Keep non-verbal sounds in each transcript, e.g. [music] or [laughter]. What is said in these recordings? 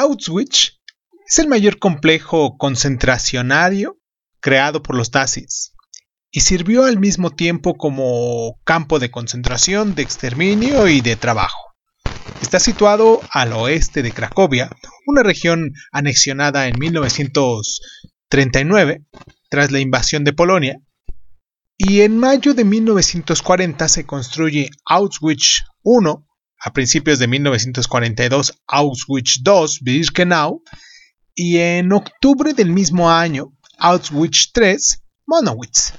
Auschwitz es el mayor complejo concentracionario creado por los nazis y sirvió al mismo tiempo como campo de concentración, de exterminio y de trabajo. Está situado al oeste de Cracovia, una región anexionada en 1939 tras la invasión de Polonia, y en mayo de 1940 se construye Auschwitz I, a principios de 1942 Auschwitz II, Birkenau, y en octubre del mismo año Auschwitz III, Monowitz.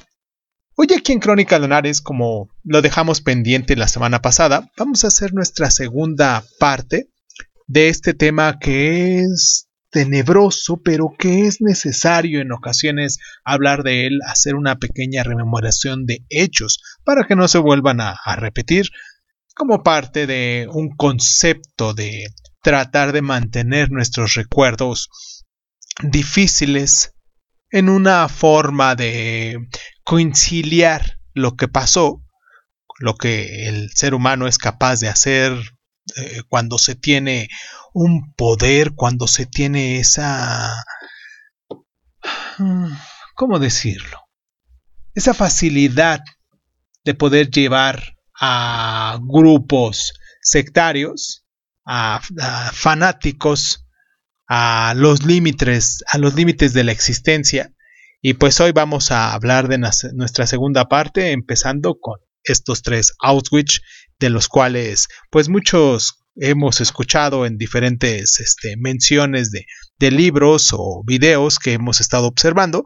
Hoy aquí en Crónica Lunares, como lo dejamos pendiente la semana pasada, vamos a hacer nuestra segunda parte de este tema que es tenebroso, pero que es necesario en ocasiones hablar de él, hacer una pequeña rememoración de hechos para que no se vuelvan a, a repetir como parte de un concepto de tratar de mantener nuestros recuerdos difíciles en una forma de conciliar lo que pasó, lo que el ser humano es capaz de hacer eh, cuando se tiene un poder, cuando se tiene esa... ¿Cómo decirlo? Esa facilidad de poder llevar a grupos sectarios, a, fanáticos, a los límites, a los límites de la existencia. Y pues hoy vamos a hablar de nuestra segunda parte, empezando con estos tres Auschwitz, de los cuales pues muchos hemos escuchado en diferentes este, menciones de, de libros o videos que hemos estado observando,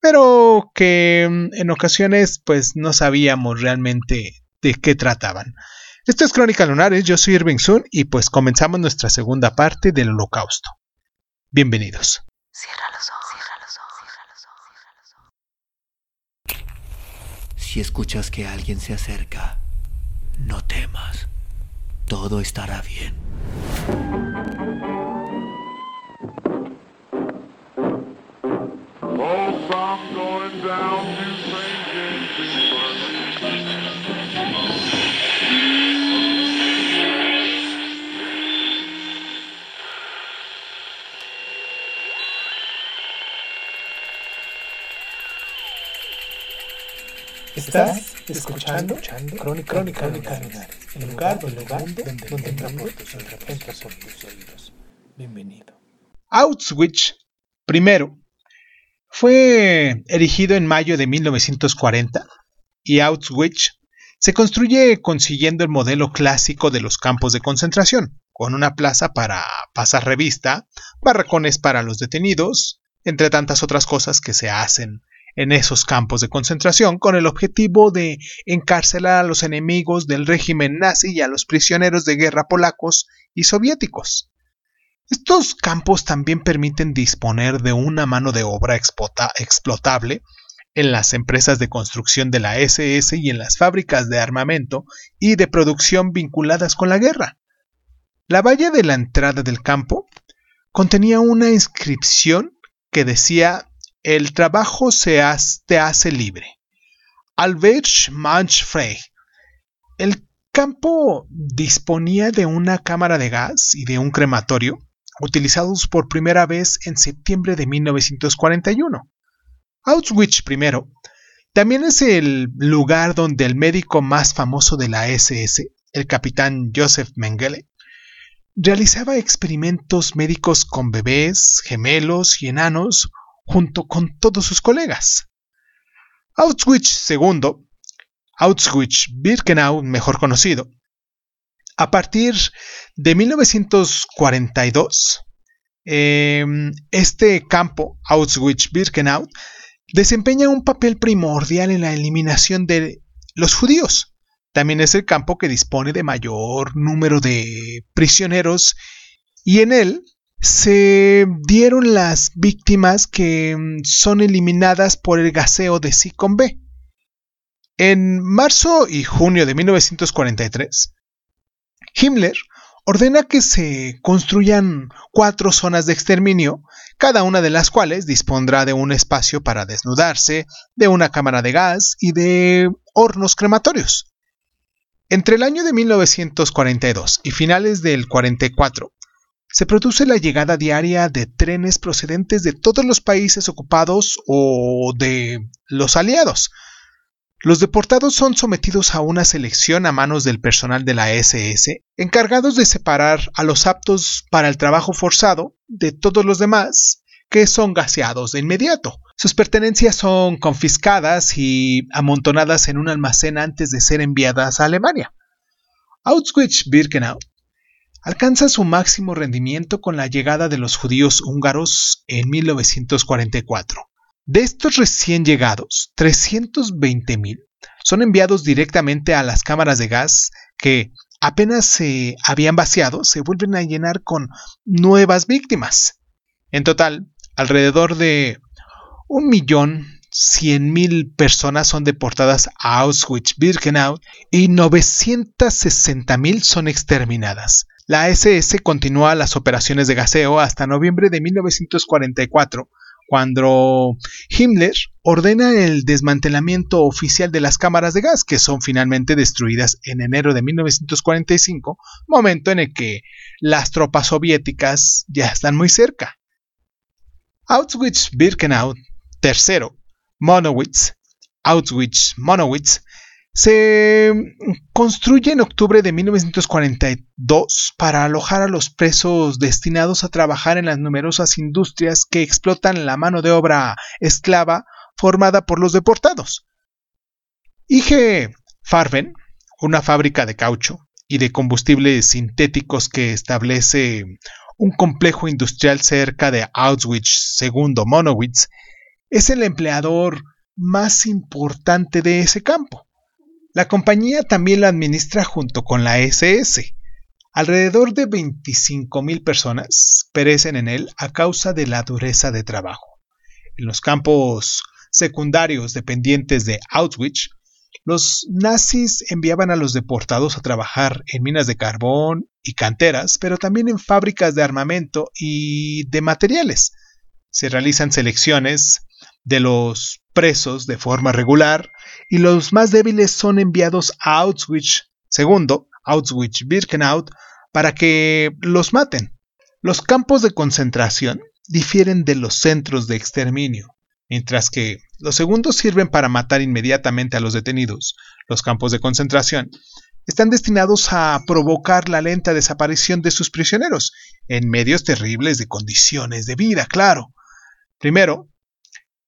pero que mm, en ocasiones pues no sabíamos realmente de qué trataban. Esto es Crónica Lunares, yo soy Irving Sun y pues comenzamos nuestra segunda parte del Holocausto. Bienvenidos. Cierra los ojos, cierra los ojos, cierra los ojos, Si escuchas que alguien se acerca, no temas. Todo estará bien. Estás escuchando, escuchando Crónica, Crónica, Crónica el lugar, donde, donde, donde, donde tus oídos. Bienvenido. Auschwitz, primero, fue erigido en mayo de 1940 y Auschwitz se construye consiguiendo el modelo clásico de los campos de concentración, con una plaza para pasar revista, barracones para los detenidos, entre tantas otras cosas que se hacen en esos campos de concentración con el objetivo de encarcelar a los enemigos del régimen nazi y a los prisioneros de guerra polacos y soviéticos. Estos campos también permiten disponer de una mano de obra explotable en las empresas de construcción de la SS y en las fábricas de armamento y de producción vinculadas con la guerra. La valla de la entrada del campo contenía una inscripción que decía el trabajo se te hace libre. Albert Manchfrey. El campo disponía de una cámara de gas y de un crematorio, utilizados por primera vez en septiembre de 1941. Auschwitz I también es el lugar donde el médico más famoso de la SS, el capitán Joseph Mengele, realizaba experimentos médicos con bebés, gemelos y enanos junto con todos sus colegas. Auschwitz II, Auschwitz-Birkenau, mejor conocido, a partir de 1942, em, este campo, Auschwitz-Birkenau, desempeña un papel primordial en la eliminación de los judíos. También es el campo que dispone de mayor número de prisioneros y en él se dieron las víctimas que mm, son eliminadas por el gaseo de Sicon B. En marzo y junio de 1943, Himmler ordena que se construyan cuatro zonas de exterminio, cada una de las cuales dispondrá de un espacio para desnudarse, de una cámara de gas y de hornos crematorios. Entre el año de 1942 y finales del 44, se produce la llegada diaria de trenes procedentes de todos los países ocupados o de los aliados. Los deportados son sometidos a una selección a manos del personal de la SS, encargados de separar a los aptos para el trabajo forzado de todos los demás, que son gaseados de inmediato. Sus pertenencias son confiscadas y amontonadas en un almacén antes de ser enviadas a Alemania. Auschwitz-Birkenau alcanza su máximo rendimiento con la llegada de los judíos húngaros en 1944. De estos recién llegados, 320.000 son enviados directamente a las cámaras de gas que apenas se habían vaciado, se vuelven a llenar con nuevas víctimas. En total, alrededor de 1.100.000 personas son deportadas a Auschwitz-Birkenau y 960.000 son exterminadas. La SS continúa las operaciones de gaseo hasta noviembre de 1944, cuando Himmler ordena el desmantelamiento oficial de las cámaras de gas, que son finalmente destruidas en enero de 1945, momento en el que las tropas soviéticas ya están muy cerca. Auschwitz-Birkenau III, Monowitz, Auschwitz-Monowitz, se construye en octubre de 1942 para alojar a los presos destinados a trabajar en las numerosas industrias que explotan la mano de obra esclava formada por los deportados. IG Farben, una fábrica de caucho y de combustibles sintéticos que establece un complejo industrial cerca de Auschwitz, segundo Monowitz, es el empleador más importante de ese campo. La compañía también la administra junto con la SS. Alrededor de 25.000 personas perecen en él a causa de la dureza de trabajo. En los campos secundarios dependientes de Auschwitz, los nazis enviaban a los deportados a trabajar en minas de carbón y canteras, pero también en fábricas de armamento y de materiales. Se realizan selecciones de los presos de forma regular y los más débiles son enviados a Auschwitz II, Auschwitz-Birkenau, para que los maten. Los campos de concentración difieren de los centros de exterminio. Mientras que los segundos sirven para matar inmediatamente a los detenidos, los campos de concentración están destinados a provocar la lenta desaparición de sus prisioneros, en medios terribles de condiciones de vida, claro. Primero,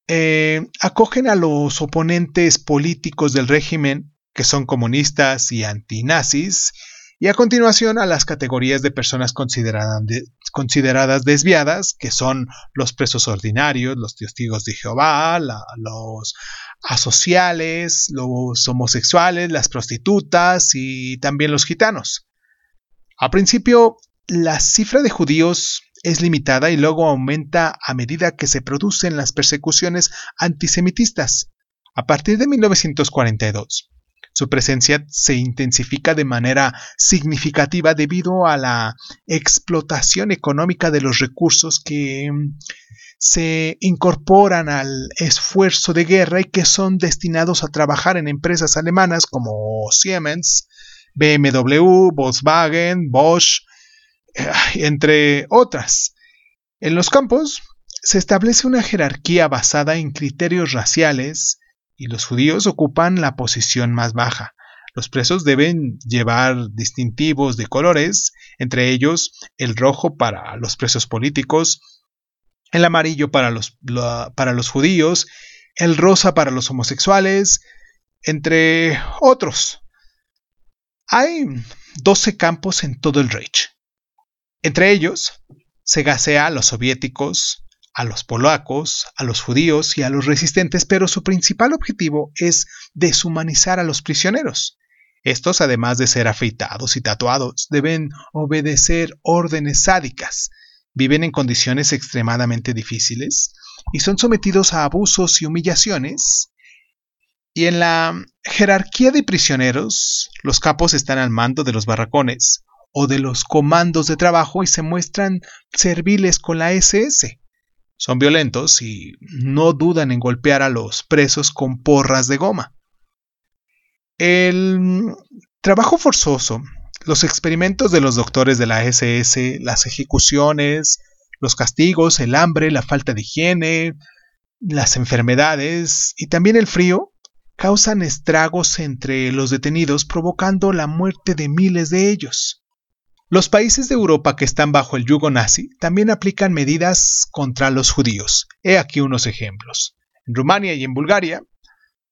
eh, acogen a los oponentes políticos del régimen, que son comunistas y antinazis, y a continuación a las categorías de personas consideradas desviadas, que son los presos ordinarios, los testigos de Jehová, los asociales, los homosexuales, las prostitutas y también los gitanos. A principio, la cifra de judíos es limitada y luego aumenta a medida que se producen las persecuciones antisemitistas. A partir de 1942, su presencia se intensifica de manera significativa debido a la explotación económica de los recursos que mm, se incorporan al esfuerzo de guerra y que son destinados a trabajar en empresas alemanas como Siemens, BMW, Volkswagen, Bosch, [laughs] entre otras. En los campos se establece una jerarquía basada en criterios raciales, y los judíos ocupan la posición más baja. Los presos deben llevar distintivos de colores, entre ellos el rojo para los presos políticos, el amarillo para los, para los judíos, el rosa para los homosexuales, entre otros. Hay 12 campos en todo el Reich. Entre ellos se gasea a los soviéticos, a los polacos, a los judíos y a los resistentes, pero su principal objetivo es deshumanizar a los prisioneros. Estos, además de ser afeitados y tatuados, deben obedecer órdenes sádicas, viven en condiciones extremadamente difíciles y son sometidos a abusos y humillaciones. Y en la jerarquía de prisioneros, los capos están al mando de los barracones o de los comandos de trabajo y se muestran serviles con la SS. Son violentos y no dudan en golpear a los presos con porras de goma. El trabajo forzoso, los experimentos de los doctores de la SS, las ejecuciones, los castigos, el hambre, la falta de higiene, las enfermedades y también el frío causan estragos entre los detenidos provocando la muerte de miles de ellos. Los países de Europa que están bajo el yugo nazi también aplican medidas contra los judíos. He aquí unos ejemplos. En Rumania y en Bulgaria,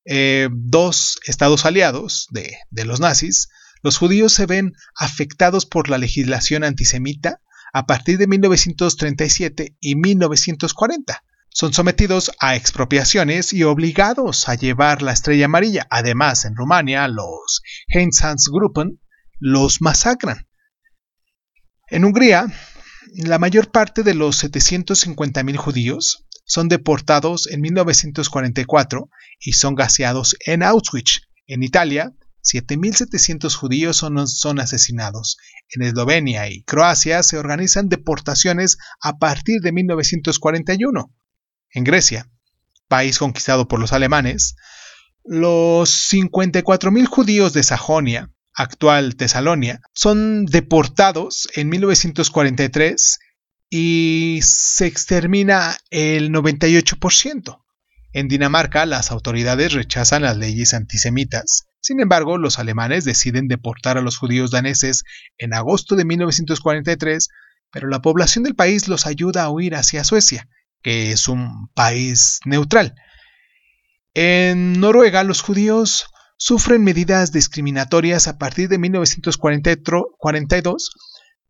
eh, dos estados aliados de, de los nazis, los judíos se ven afectados por la legislación antisemita a partir de 1937 y 1940 son sometidos a expropiaciones y obligados a llevar la estrella amarilla. Además, en Rumania, los Einsatzgruppen los masacran. En Hungría, la mayor parte de los 750.000 judíos son deportados en 1944 y son gaseados en Auschwitz. En Italia, 7.700 judíos son, asesinados. En Eslovenia y Croacia se organizan deportaciones a partir de 1941 en Grecia, país conquistado por los alemanes, los 54.000 judíos de Sajonia, actual Tesalonia, son deportados en 1943 y se extermina el 98%. En Dinamarca las autoridades rechazan las leyes antisemitas. Sin embargo, los alemanes deciden deportar a los judíos daneses en agosto de 1943, pero la población del país los ayuda a huir hacia Suecia que es un país neutral. En Noruega los judíos sufren medidas discriminatorias a partir de 1942,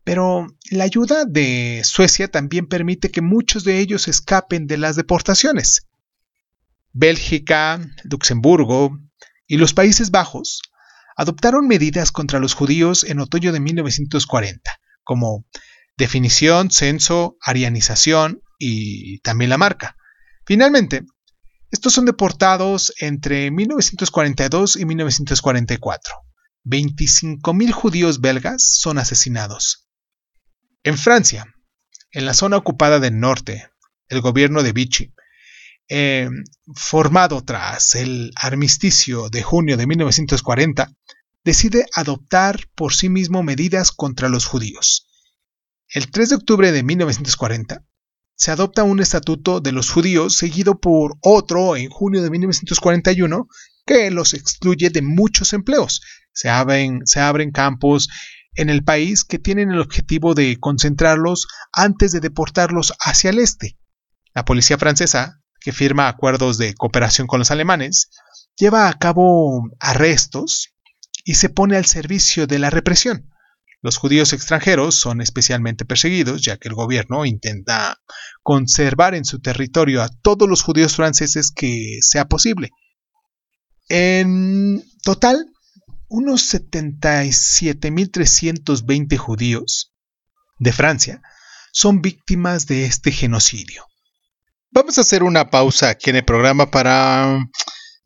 pero la ayuda de Suecia también permite que muchos de ellos escapen de las deportaciones. Bélgica, Luxemburgo y los Países Bajos adoptaron medidas contra los judíos en otoño de 1940, como definición, censo, arianización, y también la marca. Finalmente, estos son deportados entre 1942 y 1944. 25.000 judíos belgas son asesinados. En Francia, en la zona ocupada del norte, el gobierno de Vichy, eh, formado tras el armisticio de junio de 1940, decide adoptar por sí mismo medidas contra los judíos. El 3 de octubre de 1940, se adopta un estatuto de los judíos seguido por otro en junio de 1941 que los excluye de muchos empleos. Se abren, se abren campos en el país que tienen el objetivo de concentrarlos antes de deportarlos hacia el este. La policía francesa, que firma acuerdos de cooperación con los alemanes, lleva a cabo arrestos y se pone al servicio de la represión. Los judíos extranjeros son especialmente perseguidos, ya que el gobierno intenta conservar en su territorio a todos los judíos franceses que sea posible. En total, unos 77.320 judíos de Francia son víctimas de este genocidio. Vamos a hacer una pausa aquí en el programa para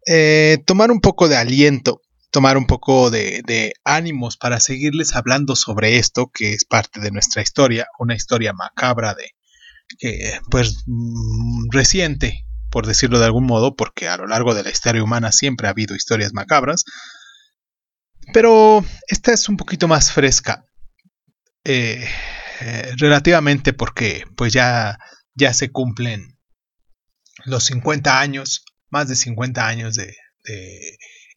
eh, tomar un poco de aliento tomar un poco de, ánimos para seguirles hablando sobre esto, que es parte de nuestra historia, una historia macabra de, pues, mm, reciente, por decirlo de algún modo, porque a lo largo de la historia humana siempre ha habido historias macabras, pero esta es un poquito más fresca, eh, eh, relativamente porque pues ya, ya se cumplen los 50 años, más de 50 años de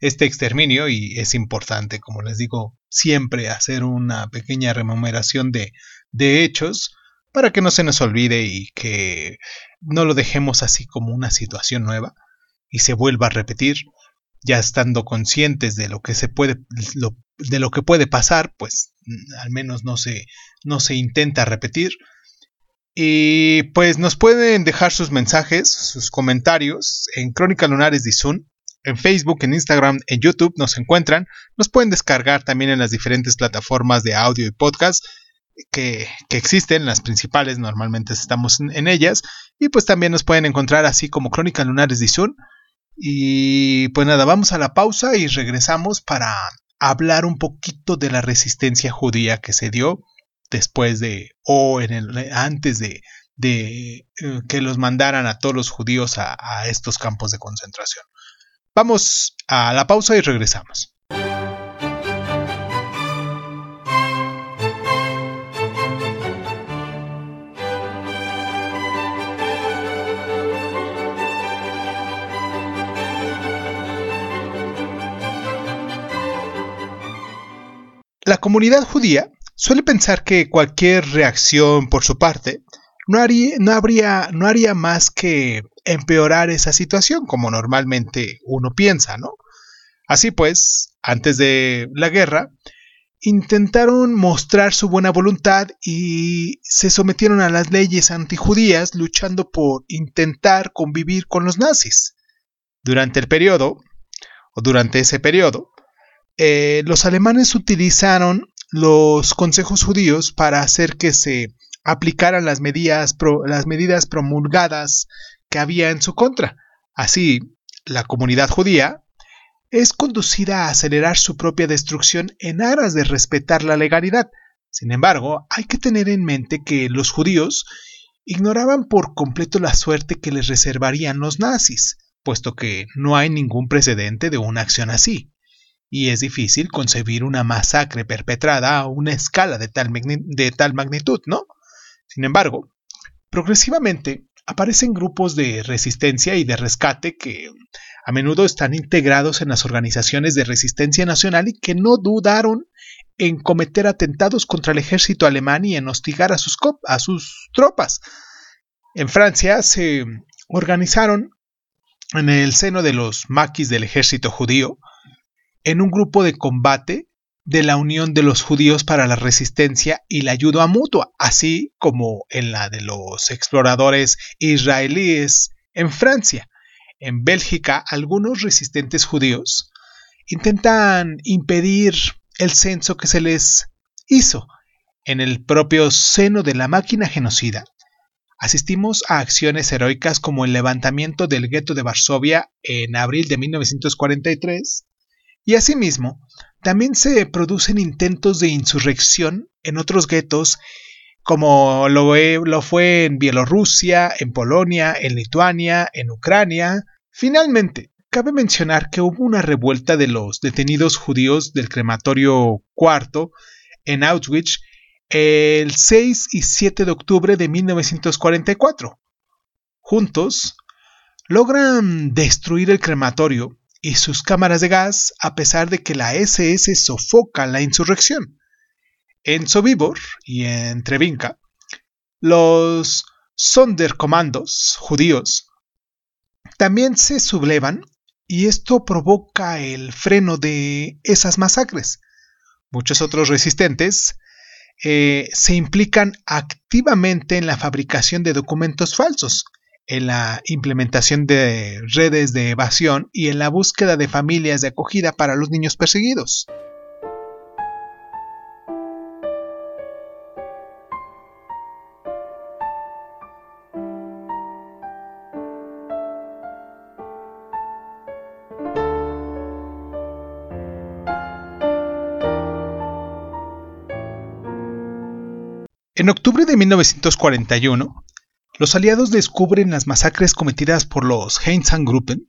este exterminio y es importante, como les digo, siempre hacer una pequeña remuneración de, de hechos para que no se nos olvide y que no lo dejemos así como una situación nueva y se vuelva a repetir, ya estando conscientes de lo que se puede, de lo que puede pasar, pues al menos no se, no se intenta repetir. Y pues nos pueden dejar sus mensajes, sus comentarios en Crónica Lunares de Zoom en Facebook, en Instagram, en YouTube nos encuentran. Nos pueden descargar también en las diferentes plataformas de audio y podcast que, existen, las principales, normalmente estamos en, ellas. Y pues también nos pueden encontrar así como Crónica Lunares de Zoom. Y pues nada, vamos a la pausa y regresamos para hablar un poquito de la resistencia judía que se dio después de o en el, antes de, de eh, que los mandaran a todos los judíos a estos campos de concentración. Vamos a la pausa y regresamos. La comunidad judía suele pensar que cualquier reacción por su parte no haría, no, habría, no haría más que empeorar esa situación, como normalmente uno piensa, ¿no? Así pues, antes de la guerra, intentaron mostrar su buena voluntad y se sometieron a las leyes antijudías luchando por intentar convivir con los nazis. Durante el periodo, o durante ese periodo, eh, los alemanes utilizaron los consejos judíos para hacer que se aplicaran las medidas, las medidas promulgadas que había en su contra. Así, la comunidad judía es conducida a acelerar su propia destrucción en aras de respetar la legalidad. Sin embargo, hay que tener en mente que los judíos ignoraban por completo la suerte que les reservarían los nazis, puesto que no hay ningún precedente de una acción así, y es difícil concebir una masacre perpetrada a una escala de tal magnitud, ¿no? Sin embargo, progresivamente aparecen grupos de resistencia y de rescate que a menudo están integrados en las organizaciones de resistencia nacional y que no dudaron en cometer atentados contra el ejército alemán y en hostigar a sus, a sus tropas. En Francia se organizaron en el seno de los maquis del ejército judío en un grupo de combate de la Unión de los Judíos para la Resistencia y la Ayuda Mutua, así como en la de los exploradores israelíes en Francia. En Bélgica, algunos resistentes judíos intentan impedir el censo que se les hizo en el propio seno de la máquina genocida. Asistimos a acciones heroicas como el levantamiento del gueto de Varsovia en abril de 1943 y asimismo también se producen intentos de insurrección en otros guetos como lo, fue en Bielorrusia, en Polonia, en Lituania, en Ucrania. Finalmente, cabe mencionar que hubo una revuelta de los detenidos judíos del crematorio cuarto en Auschwitz el 6 y 7 de octubre de 1944. Juntos, logran destruir el crematorio y sus cámaras de gas a pesar de que la SS sofoca la insurrección. En Sobibor y en Trevinka, los Sonderkommandos judíos también se sublevan y esto provoca el freno de esas masacres. Muchos otros resistentes eh, se implican activamente en la fabricación de documentos falsos, en la implementación de redes de evasión y en la búsqueda de familias de acogida para los niños perseguidos. En octubre de 1941, los aliados descubren las masacres cometidas por los Gruppen,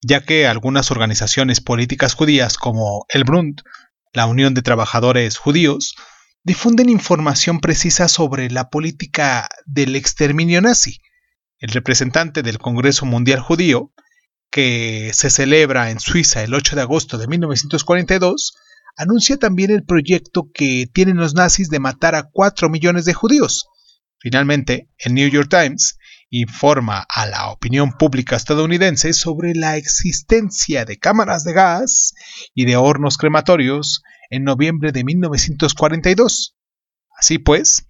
ya que algunas organizaciones políticas judías como el Brund, la Unión de Trabajadores Judíos, difunden información precisa sobre la política del exterminio nazi. El representante del Congreso Mundial Judío, que se celebra en Suiza el 8 de agosto de 1942, anuncia también el proyecto que tienen los nazis de matar a 4 millones de judíos. Finalmente, el New York Times informa a la opinión pública estadounidense sobre la existencia de cámaras de gas y de hornos crematorios en noviembre de 1942. Así pues,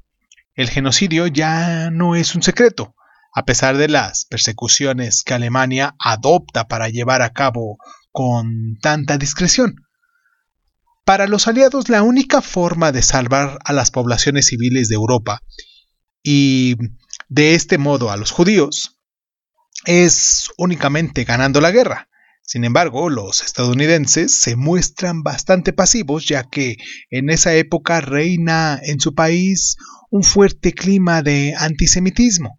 el genocidio ya no es un secreto, a pesar de las persecuciones que Alemania adopta para llevar a cabo con tanta discreción. Para los aliados, la única forma de salvar a las poblaciones civiles de Europa y de este modo a los judíos es únicamente ganando la guerra. Sin embargo, los estadounidenses se muestran bastante pasivos ya que en esa época reina en su país un fuerte clima de antisemitismo.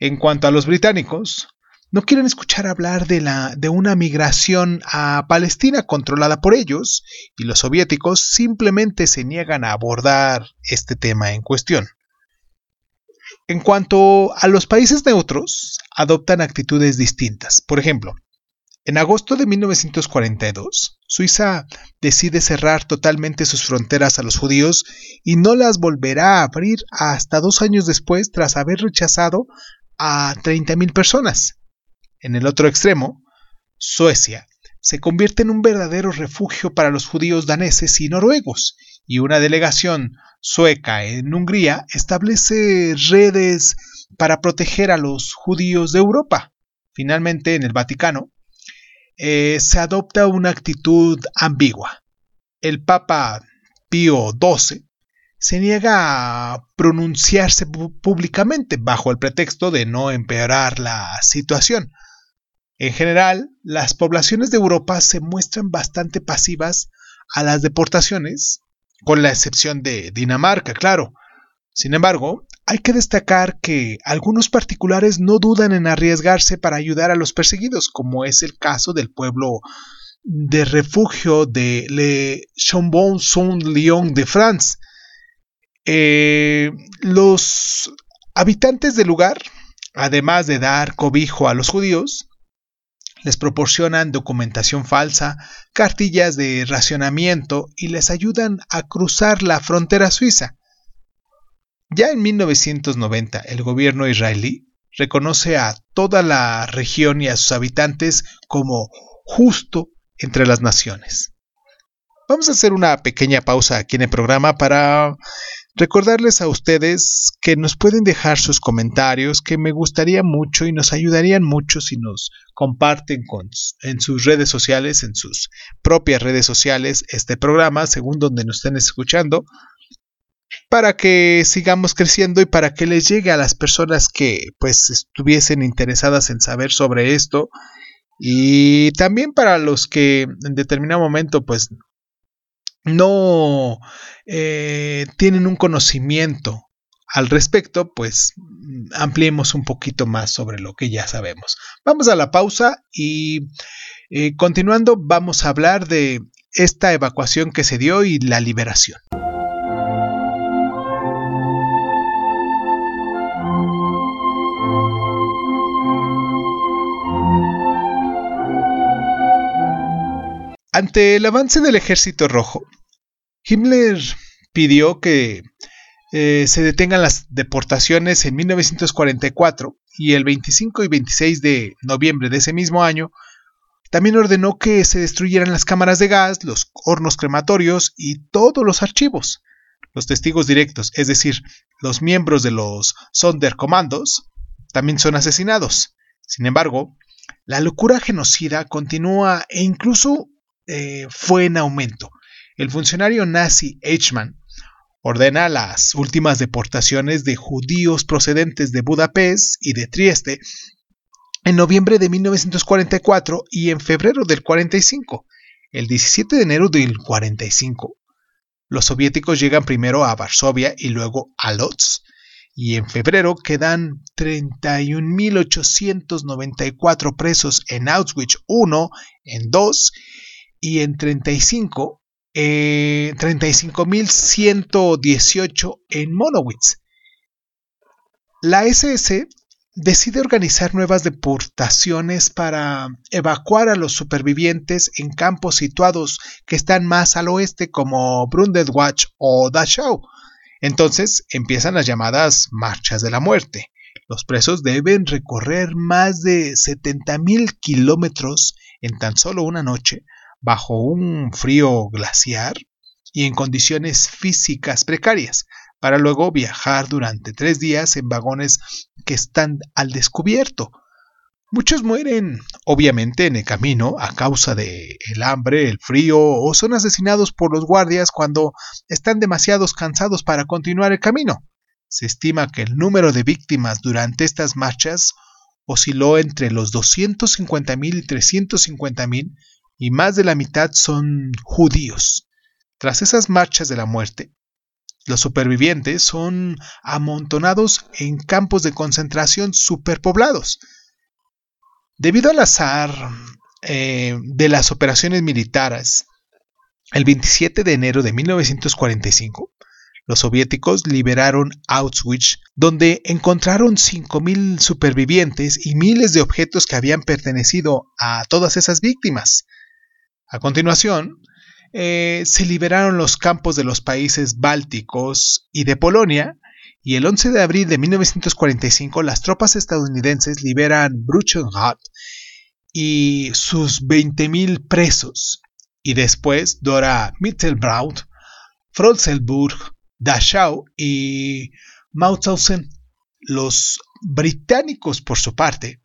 En cuanto a los británicos, no quieren escuchar hablar de, la, de una migración a Palestina controlada por ellos y los soviéticos simplemente se niegan a abordar este tema en cuestión. En cuanto a los países neutros, adoptan actitudes distintas. Por ejemplo, En agosto de 1942, Suiza decide cerrar totalmente sus fronteras a los judíos y no las volverá a abrir hasta dos años después tras haber rechazado a 30.000 personas. En el otro extremo, Suecia se convierte en un verdadero refugio para los judíos daneses y noruegos, y una delegación sueca en Hungría establece redes para proteger a los judíos de Europa. Finalmente, en el Vaticano, eh, se adopta una actitud ambigua. El Papa Pío XII se niega a pronunciarse públicamente bajo el pretexto de no empeorar la situación. En general, las poblaciones de Europa se muestran bastante pasivas a las deportaciones, con la excepción de Dinamarca, claro. Sin embargo, hay que destacar que algunos particulares no dudan en arriesgarse para ayudar a los perseguidos, como es el caso del pueblo de refugio de Le Chambon-Saint-Lyon de France. Eh, los habitantes del lugar, además de dar cobijo a los judíos, les proporcionan documentación falsa, cartillas de racionamiento y les ayudan a cruzar la frontera suiza. Ya en 1990 el gobierno israelí reconoce a toda la región y a sus habitantes como justo entre las naciones. Vamos a hacer una pequeña pausa aquí en el programa para recordarles a ustedes que nos pueden dejar sus comentarios, que me gustaría mucho y nos ayudarían mucho si nos comparten en sus redes sociales, en sus propias redes sociales, este programa, según donde nos estén escuchando para que sigamos creciendo y para que les llegue a las personas que pues estuviesen interesadas en saber sobre esto. Y también para los que en determinado momento pues no eh, tienen un conocimiento al respecto, pues ampliemos un poquito más sobre lo que ya sabemos. Vamos a la pausa y eh, continuando vamos a hablar de esta evacuación que se dio y la liberación. Ante el avance del ejército rojo, Himmler pidió que eh, se detengan las deportaciones en 1944 y el 25 y 26 de noviembre de ese mismo año también ordenó que se destruyeran las cámaras de gas, los hornos crematorios y todos los archivos. Los testigos directos, es decir, los miembros de los Sonderkommandos, también son asesinados. Sin embargo, la locura genocida continúa e incluso eh, fue en aumento. El funcionario nazi Eichmann ordena las últimas deportaciones de judíos procedentes de Budapest y de Trieste en noviembre de 1944 y en febrero del 45. El 17 de enero del 45, los soviéticos llegan primero a Varsovia y luego a Lodz, y en febrero quedan 31.894 presos en Auschwitz I, en II y en 35, eh, 35.118 en Monowitz. La SS decide organizar nuevas deportaciones para evacuar a los supervivientes en campos situados que están más al oeste como Brundetwatch o Dachau. Entonces empiezan las llamadas marchas de la muerte. Los presos deben recorrer más de 70.000 kilómetros en tan solo una noche bajo un frío glaciar y en condiciones físicas precarias, para luego viajar durante tres días en vagones que están al descubierto. Muchos mueren, obviamente, en el camino a causa de hambre, el frío o son asesinados por los guardias cuando están demasiado cansados para continuar el camino. Se estima que el número de víctimas durante estas marchas osciló entre los 250.000 y 350.000 y más de la mitad son judíos. Tras esas marchas de la muerte, los supervivientes son amontonados en campos de concentración superpoblados. Debido al azar eh, de las operaciones militares, el 27 de enero de 1945, los soviéticos liberaron Auschwitz, donde encontraron 5.000 supervivientes y miles de objetos que habían pertenecido a todas esas víctimas. A continuación, eh, se liberaron los campos de los países bálticos y de Polonia, y el 11 de abril de 1945 las tropas estadounidenses liberan Bruchenstadt y sus 20.000 presos, y después Dora Mittelbraut, Frotzelburg, Dachau y Mauthausen. Los británicos, por su parte,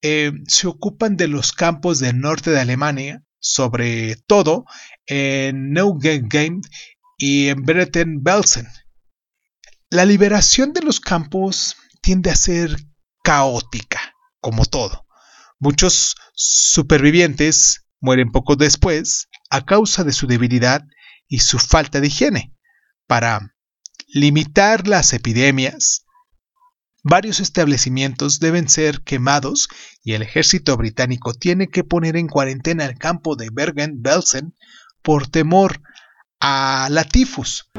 eh, se ocupan de los campos del norte de Alemania, sobre todo en Neuengamme y en Bergen-Belsen. La liberación de los campos tiende a ser caótica, como todo. Muchos supervivientes mueren poco después a causa de su debilidad y su falta de higiene. Para limitar las epidemias, varios establecimientos deben ser quemados y el ejército británico tiene que poner en cuarentena el campo de Bergen-Belsen por temor a la tifus.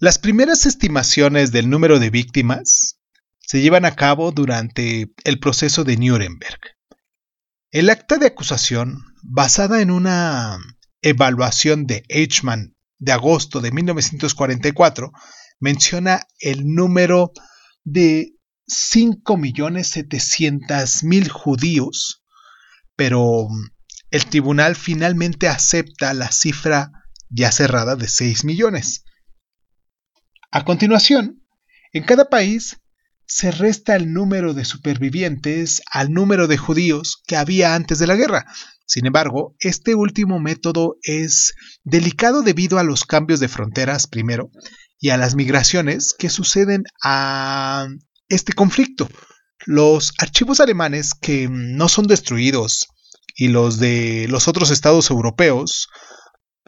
Las primeras estimaciones del número de víctimas se llevan a cabo durante el proceso de Nuremberg. El acta de acusación, basada en una evaluación de Eichmann de agosto de 1944, menciona el número de 5.700.000 judíos, pero el tribunal finalmente acepta la cifra ya cerrada de 6 millones. A continuación, en cada país se resta el número de supervivientes al número de judíos que había antes de la guerra. Sin embargo, este último método es delicado debido a los cambios de fronteras primero y a las migraciones que suceden a este conflicto. Los archivos alemanes que no son destruidos y los de los otros estados europeos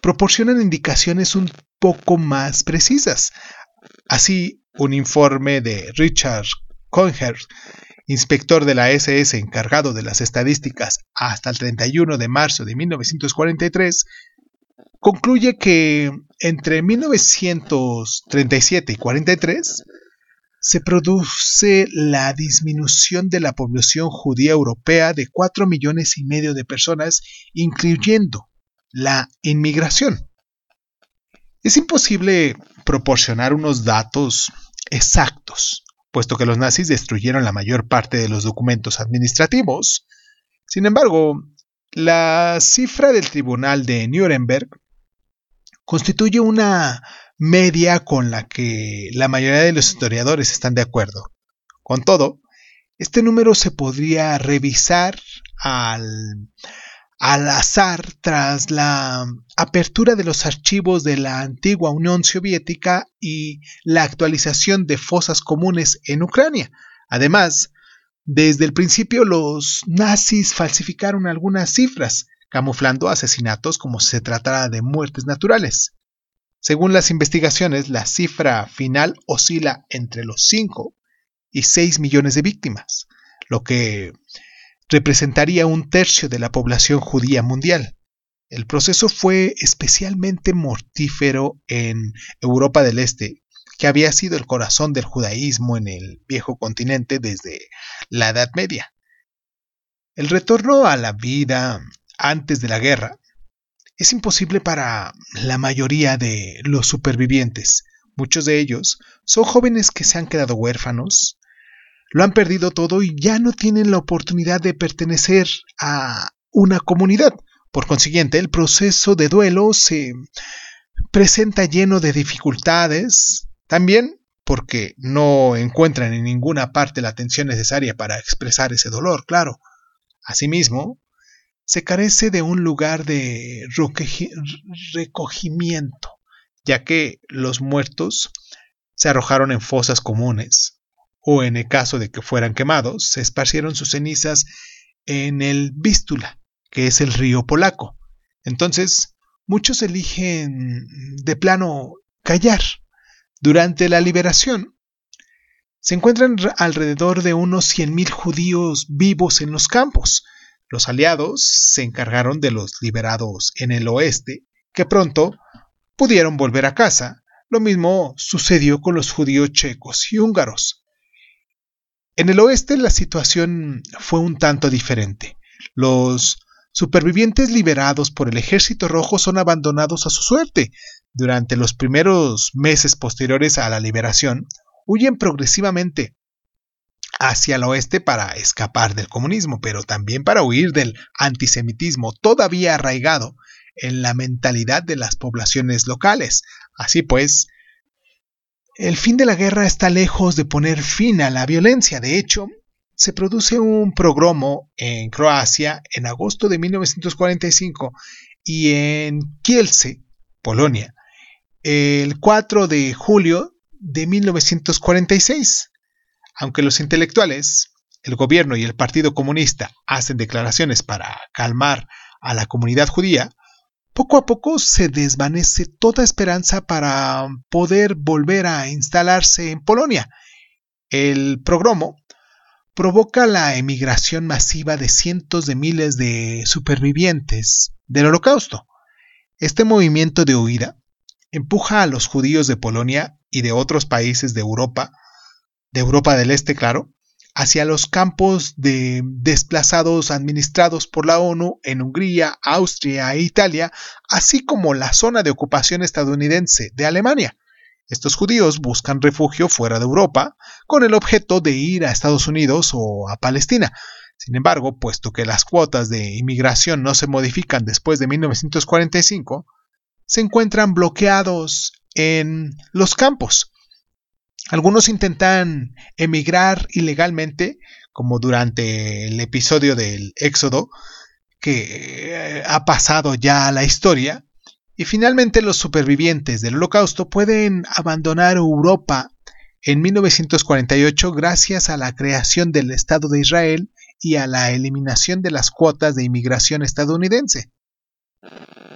proporcionan indicaciones un poco más precisas. Así, un informe de Richard Conger, inspector de la SS encargado de las estadísticas hasta el 31 de marzo de 1943, concluye que entre 1937 y 43 se produce la disminución de la población judía europea de 4 millones y medio de personas, incluyendo la inmigración. Es imposible proporcionar unos datos exactos, puesto que los nazis destruyeron la mayor parte de los documentos administrativos. Sin embargo, la cifra del Tribunal de Nuremberg constituye una media con la que la mayoría de los historiadores están de acuerdo. Con todo, este número se podría revisar al al azar tras la apertura de los archivos de la antigua Unión Soviética y la actualización de fosas comunes en Ucrania. Además, desde el principio los nazis falsificaron algunas cifras, camuflando asesinatos como si se tratara de muertes naturales. Según las investigaciones, la cifra final oscila entre los 5 y 6 millones de víctimas, lo que representaría un tercio de la población judía mundial. El proceso fue especialmente mortífero en Europa del Este, que había sido el corazón del judaísmo en el viejo continente desde la Edad Media. El retorno a la vida antes de la guerra es imposible para la mayoría de los supervivientes. Muchos de ellos son jóvenes que se han quedado huérfanos, lo han perdido todo y ya no tienen la oportunidad de pertenecer a una comunidad. Por consiguiente, el proceso de duelo se presenta lleno de dificultades, también porque no encuentran en ninguna parte la atención necesaria para expresar ese dolor, claro. Asimismo, se carece de un lugar de recogimiento, ya que los muertos se arrojaron en fosas comunes, o en el caso de que fueran quemados, se esparcieron sus cenizas en el Vístula, que es el río polaco. Entonces, muchos eligen de plano callar. Durante la liberación, se encuentran alrededor de unos 100.000 judíos vivos en los campos. Los aliados se encargaron de los liberados en el oeste, que pronto pudieron volver a casa. Lo mismo sucedió con los judíos checos y húngaros. En el oeste la situación fue un tanto diferente. Los supervivientes liberados por el ejército rojo son abandonados a su suerte. Durante los primeros meses posteriores a la liberación, huyen progresivamente hacia el oeste para escapar del comunismo, pero también para huir del antisemitismo todavía arraigado en la mentalidad de las poblaciones locales. Así pues, el fin de la guerra está lejos de poner fin a la violencia. De hecho, se produce un progromo en Croacia en agosto de 1945 y en Kielce, Polonia, el 4 de julio de 1946. Aunque los intelectuales, el gobierno y el Partido Comunista hacen declaraciones para calmar a la comunidad judía, poco a poco se desvanece toda esperanza para poder volver a instalarse en Polonia. El progromo provoca la emigración masiva de cientos de miles de supervivientes del holocausto. Este movimiento de huida empuja a los judíos de Polonia y de otros países de Europa, de Europa del Este, claro, hacia los campos de desplazados administrados por la ONU en Hungría, Austria e Italia, así como la zona de ocupación estadounidense de Alemania. Estos judíos buscan refugio fuera de Europa con el objeto de ir a Estados Unidos o a Palestina. Sin embargo, puesto que las cuotas de inmigración no se modifican después de 1945, se encuentran bloqueados en los campos algunos intentan emigrar ilegalmente, como durante el episodio del Éxodo, que eh, ha pasado ya a la historia, y finalmente los supervivientes del Holocausto pueden abandonar Europa en 1948 gracias a la creación del Estado de Israel y a la eliminación de las cuotas de inmigración estadounidense.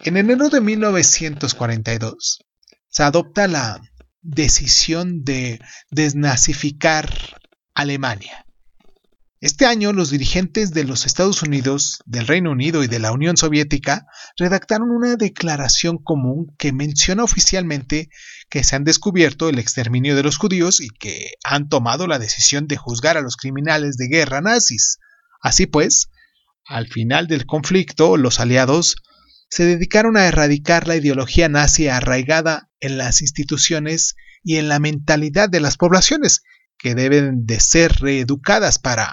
En enero de 1942 se adopta la decisión de desnazificar Alemania. Este año los dirigentes de los Estados Unidos, del Reino Unido y de la Unión Soviética redactaron una declaración común que menciona oficialmente que se han descubierto el exterminio de los judíos y que han tomado la decisión de juzgar a los criminales de guerra nazis. Así pues, al final del conflicto, los aliados se dedicaron a erradicar la ideología nazi arraigada en las instituciones y en la mentalidad de las poblaciones, que deben de ser reeducadas para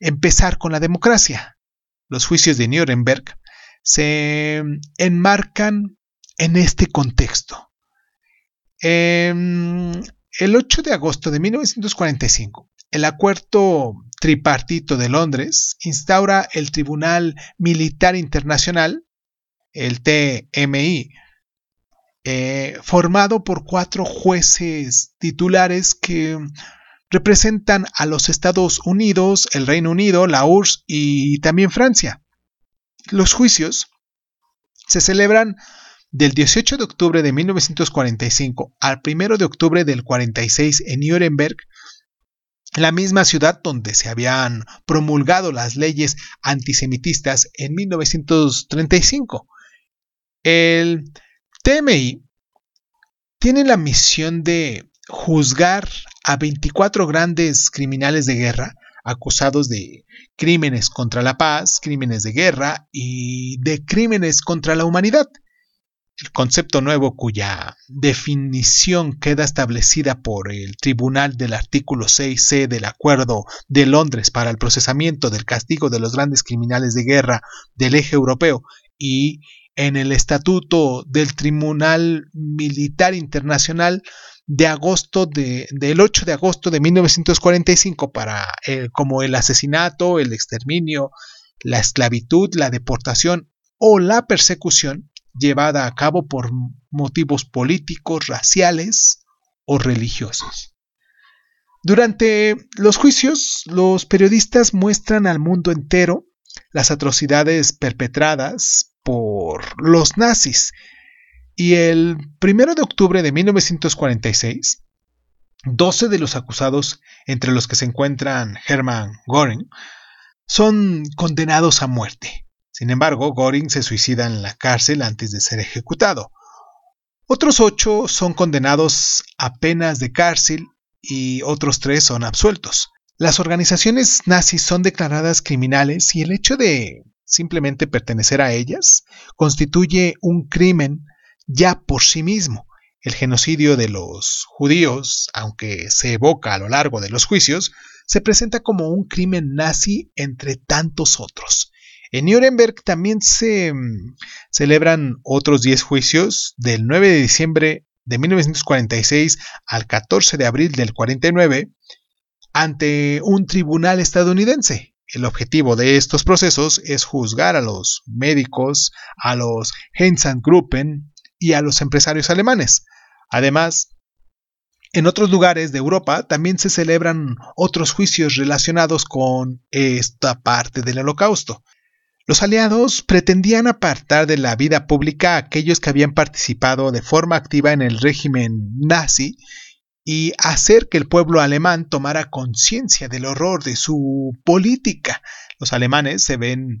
empezar con la democracia. Los juicios de Nuremberg se enmarcan en este contexto. Em, el 8 de agosto de 1945, el acuerdo tripartito de Londres instaura el Tribunal Militar Internacional el TMI, eh, formado por cuatro jueces titulares que representan a los Estados Unidos, el Reino Unido, la URSS y también Francia. Los juicios se celebran del 18 de octubre de 1945 al 1 de octubre del 46 en Nuremberg, la misma ciudad donde se habían promulgado las leyes antisemitistas en 1935. El TMI tiene la misión de juzgar a 24 grandes criminales de guerra acusados de crímenes contra la paz, crímenes de guerra y de crímenes contra la humanidad. El concepto nuevo cuya definición queda establecida por el Tribunal del artículo 6c del Acuerdo de Londres para el procesamiento del castigo de los grandes criminales de guerra del eje europeo y en el Estatuto del Tribunal Militar Internacional de agosto de, del 8 de agosto de 1945 para eh, como el asesinato, el exterminio, la esclavitud, la deportación o la persecución llevada a cabo por motivos políticos, raciales o religiosos. Durante los juicios, los periodistas muestran al mundo entero las atrocidades perpetradas por los nazis. Y el 1 de octubre de 1946, 12 de los acusados, entre los que se encuentran Hermann Göring, son condenados a muerte. Sin embargo, Göring se suicida en la cárcel antes de ser ejecutado. Otros ocho son condenados a penas de cárcel y otros tres son absueltos. Las organizaciones nazis son declaradas criminales y el hecho de simplemente pertenecer a ellas constituye un crimen ya por sí mismo. El genocidio de los judíos, aunque se evoca a lo largo de los juicios, se presenta como un crimen nazi entre tantos otros. En Nuremberg también se mm, celebran otros 10 juicios del 9 de diciembre de 1946 al 14 de abril del 49 ante un tribunal estadounidense. El objetivo de estos procesos es juzgar a los médicos, a los Gruppen y a los empresarios alemanes. Además, en otros lugares de Europa también se celebran otros juicios relacionados con esta parte del holocausto. Los aliados pretendían apartar de la vida pública a aquellos que habían participado de forma activa en el régimen nazi y hacer que el pueblo alemán tomara conciencia del horror de su política. Los alemanes se ven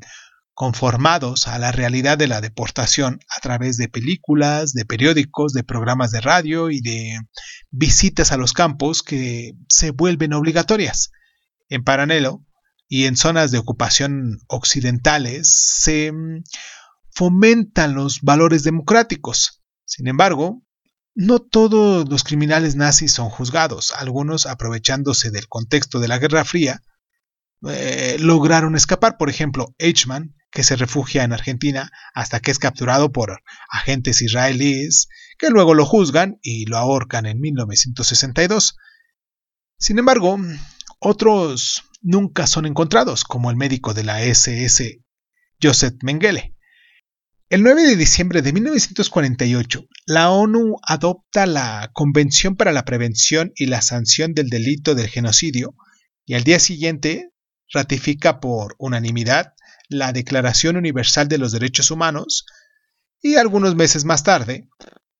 conformados a la realidad de la deportación a través de películas, de periódicos, de programas de radio y de visitas a los campos que se vuelven obligatorias. En paralelo, y en zonas de ocupación occidentales se fomentan los valores democráticos. Sin embargo, no todos los criminales nazis son juzgados. Algunos, aprovechándose del contexto de la Guerra Fría, eh, lograron escapar. Por ejemplo, Eichmann, que se refugia en Argentina hasta que es capturado por agentes israelíes, que luego lo juzgan y lo ahorcan en 1962. Sin embargo, otros nunca son encontrados, como el médico de la SS Joseph Mengele. El 9 de diciembre de 1948, la ONU adopta la Convención para la Prevención y la Sanción del Delito del Genocidio y al día siguiente ratifica por unanimidad la Declaración Universal de los Derechos Humanos y algunos meses más tarde,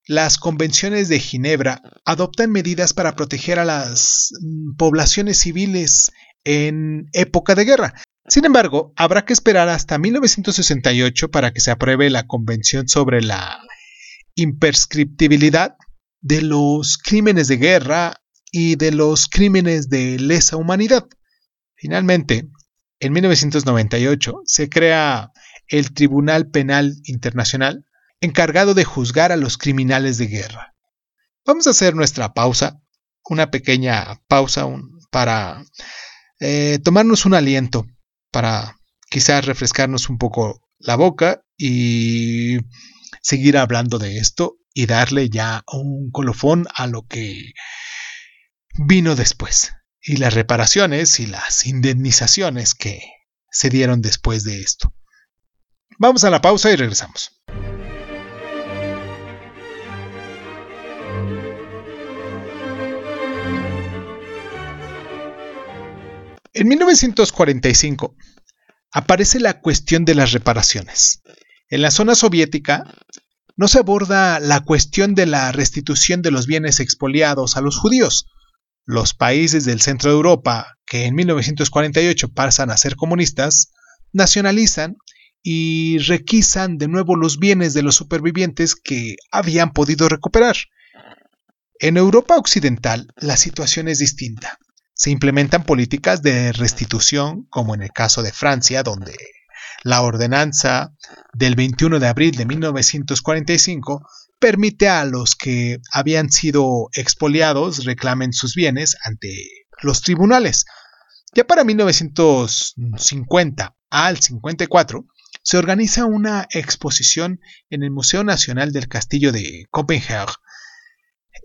las convenciones de Ginebra adoptan medidas para proteger a las mm, poblaciones civiles en época de guerra. Sin embargo, habrá que esperar hasta 1968 para que se apruebe la Convención sobre la imprescriptibilidad de los crímenes de guerra y de los crímenes de lesa humanidad. Finalmente, en 1998 se crea el Tribunal Penal Internacional encargado de juzgar a los criminales de guerra. Vamos a hacer nuestra pausa, una pequeña pausa para eh, tomarnos un aliento para quizás refrescarnos un poco la boca y seguir hablando de esto y darle ya un colofón a lo que vino después y las reparaciones y las indemnizaciones que se dieron después de esto. Vamos a la pausa y regresamos. En 1945 aparece la cuestión de las reparaciones. En la zona soviética no se aborda la cuestión de la restitución de los bienes expoliados a los judíos. Los países del centro de Europa, que en 1948 pasan a ser comunistas, nacionalizan y requisan de nuevo los bienes de los supervivientes que habían podido recuperar. En Europa Occidental la situación es distinta. Se implementan políticas de restitución, como en el caso de Francia, donde la ordenanza del 21 de abril de 1945 permite a los que habían sido expoliados reclamen sus bienes ante los tribunales. Ya para 1950 al 54 se organiza una exposición en el Museo Nacional del Castillo de Copenhague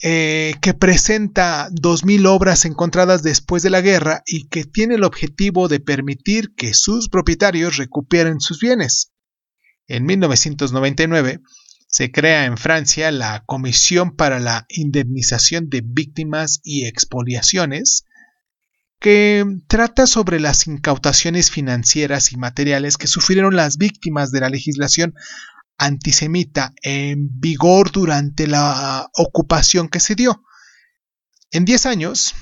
eh, que presenta 2.000 obras encontradas después de la guerra y que tiene el objetivo de permitir que sus propietarios recuperen sus bienes. En 1999 se crea en Francia la Comisión para la Indemnización de Víctimas y Expoliaciones, que trata sobre las incautaciones financieras y materiales que sufrieron las víctimas de la legislación antisemita en vigor durante la ocupación que se dio. En 10 años,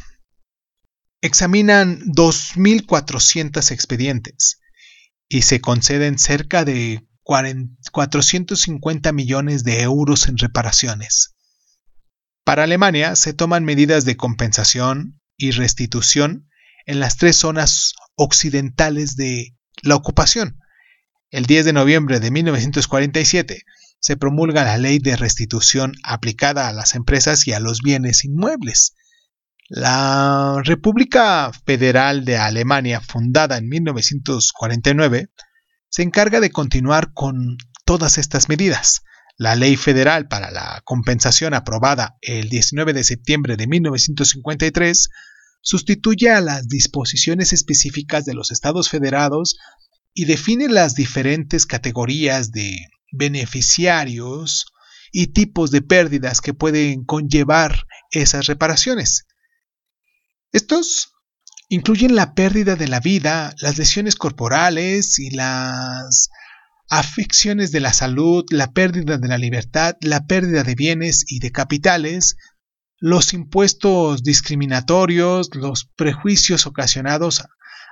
examinan 2.400 expedientes y se conceden cerca de 450 millones de euros en reparaciones. Para Alemania se toman medidas de compensación y restitución en las tres zonas occidentales de la ocupación. El 10 de noviembre de 1947 se promulga la ley de restitución aplicada a las empresas y a los bienes inmuebles. La República Federal de Alemania, fundada en 1949, se encarga de continuar con todas estas medidas. La Ley Federal para la Compensación aprobada el 19 de septiembre de 1953 sustituye a las disposiciones específicas de los estados federados y define las diferentes categorías de beneficiarios y tipos de pérdidas que pueden conllevar esas reparaciones. Estos incluyen la pérdida de la vida, las lesiones corporales y las afecciones de la salud, la pérdida de la libertad, la pérdida de bienes y de capitales, los impuestos discriminatorios, los prejuicios ocasionados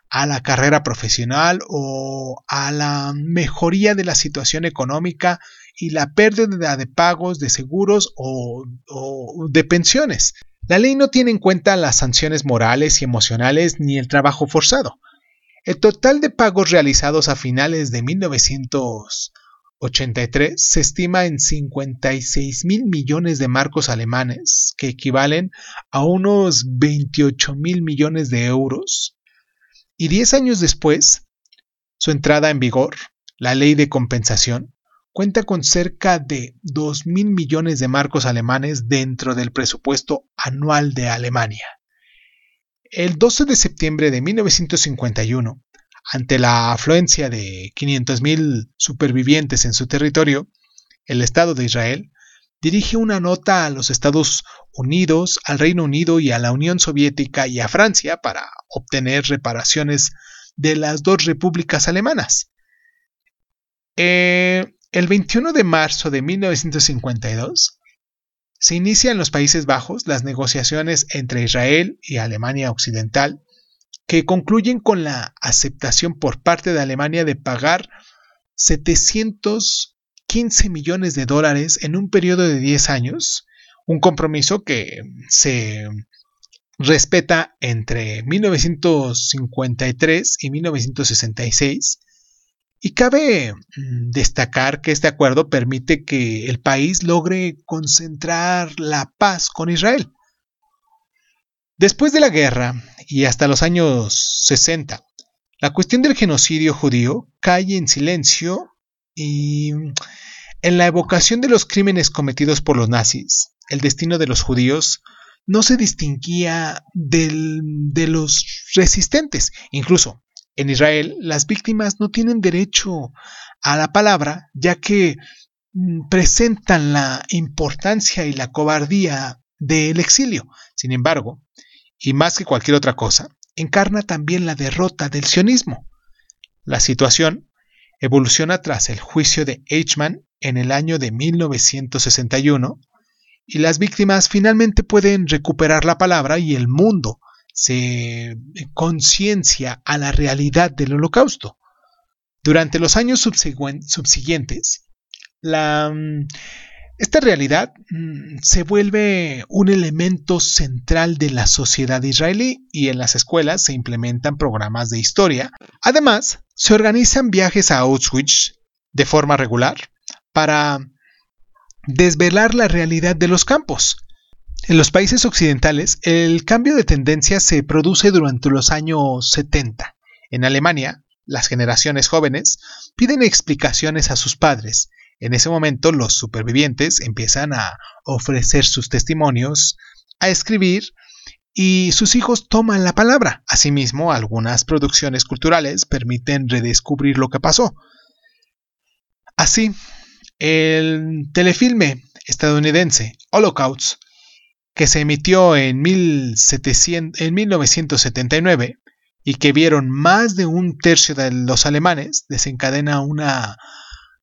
a la carrera profesional o a la mejoría de la situación económica y la pérdida de pagos de seguros o, de pensiones. La ley no tiene en cuenta las sanciones morales y emocionales ni el trabajo forzado. El total de pagos realizados a finales de 1983 se estima en 56 mil millones de marcos alemanes, que equivalen a unos 28 mil millones de euros. Y 10 años después, su entrada en vigor, la ley de compensación, cuenta con cerca de 2 mil millones de marcos alemanes dentro del presupuesto anual de Alemania. El 12 de septiembre de 1951, ante la afluencia de 500.000 supervivientes en su territorio, el Estado de Israel dirige una nota a los Estados Unidos, al Reino Unido y a la Unión Soviética y a Francia para obtener reparaciones de las dos repúblicas alemanas. Eh, el 21 de marzo de 1952 se inician en los Países Bajos las negociaciones entre Israel y Alemania Occidental que concluyen con la aceptación por parte de Alemania de pagar 715 millones de dólares en un periodo de 10 años, un compromiso que se respeta entre 1953 y 1966 y cabe mm, destacar que este acuerdo permite que el país logre concentrar la paz con Israel. Después de la guerra y hasta los años 60, la cuestión del genocidio judío cae en silencio y mm, en la evocación de los crímenes cometidos por los nazis, el destino de los judíos no se distinguía del, de los resistentes. Incluso en Israel, las víctimas no tienen derecho a la palabra, ya que mm, presentan la importancia y la cobardía del exilio. Sin embargo, y más que cualquier otra cosa, encarna también la derrota del sionismo. La situación evoluciona tras el juicio de Eichmann en el año de 1961 y las víctimas finalmente pueden recuperar la palabra y el mundo se conciencia a la realidad del holocausto. Durante los años subsiguientes, mm, esta realidad mm, se vuelve un elemento central de la sociedad israelí y en las escuelas se implementan programas de historia. Además, se organizan viajes a Auschwitz de forma regular para desvelar la realidad de los campos, en los países occidentales, el cambio de tendencia se produce durante los años 70. En Alemania, las generaciones jóvenes piden explicaciones a sus padres. En ese momento, los supervivientes empiezan a ofrecer sus testimonios, a escribir y sus hijos toman la palabra. Asimismo, algunas producciones culturales permiten redescubrir lo que pasó. Así, el telefilme estadounidense Holocaust que se emitió en, 1979 y que vieron más de un tercio de los alemanes, desencadena una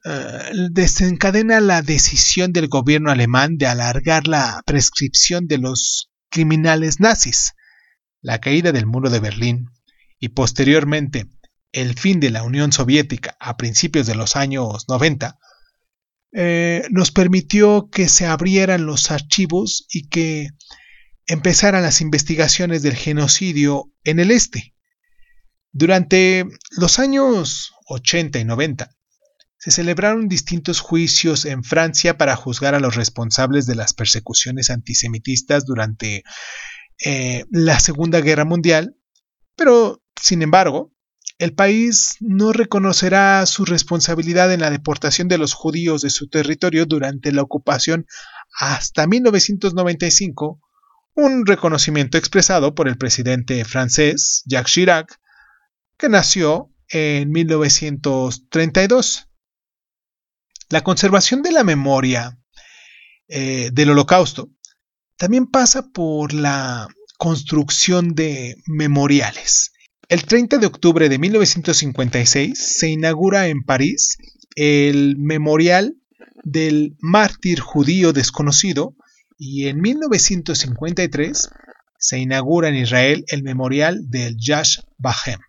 eh, desencadena la decisión del gobierno alemán de alargar la prescripción de los criminales nazis, la caída del muro de Berlín y posteriormente el fin de la Unión Soviética a principios de los años 90, eh, nos permitió que se abrieran los archivos y que empezaran las investigaciones del genocidio en el este. Durante los años 80 y 90, se celebraron distintos juicios en Francia para juzgar a los responsables de las persecuciones antisemitistas durante eh, la Segunda Guerra Mundial, pero, sin embargo, el país no reconocerá su responsabilidad en la deportación de los judíos de su territorio durante la ocupación hasta 1995, un reconocimiento expresado por el presidente francés Jacques Chirac, que nació en 1932. La conservación de la memoria eh, del holocausto también pasa por la construcción de memoriales. El 30 de octubre de 1956 se inaugura en París el Memorial del Mártir Judío Desconocido y en 1953 se inaugura en Israel el Memorial del Yash Bahem.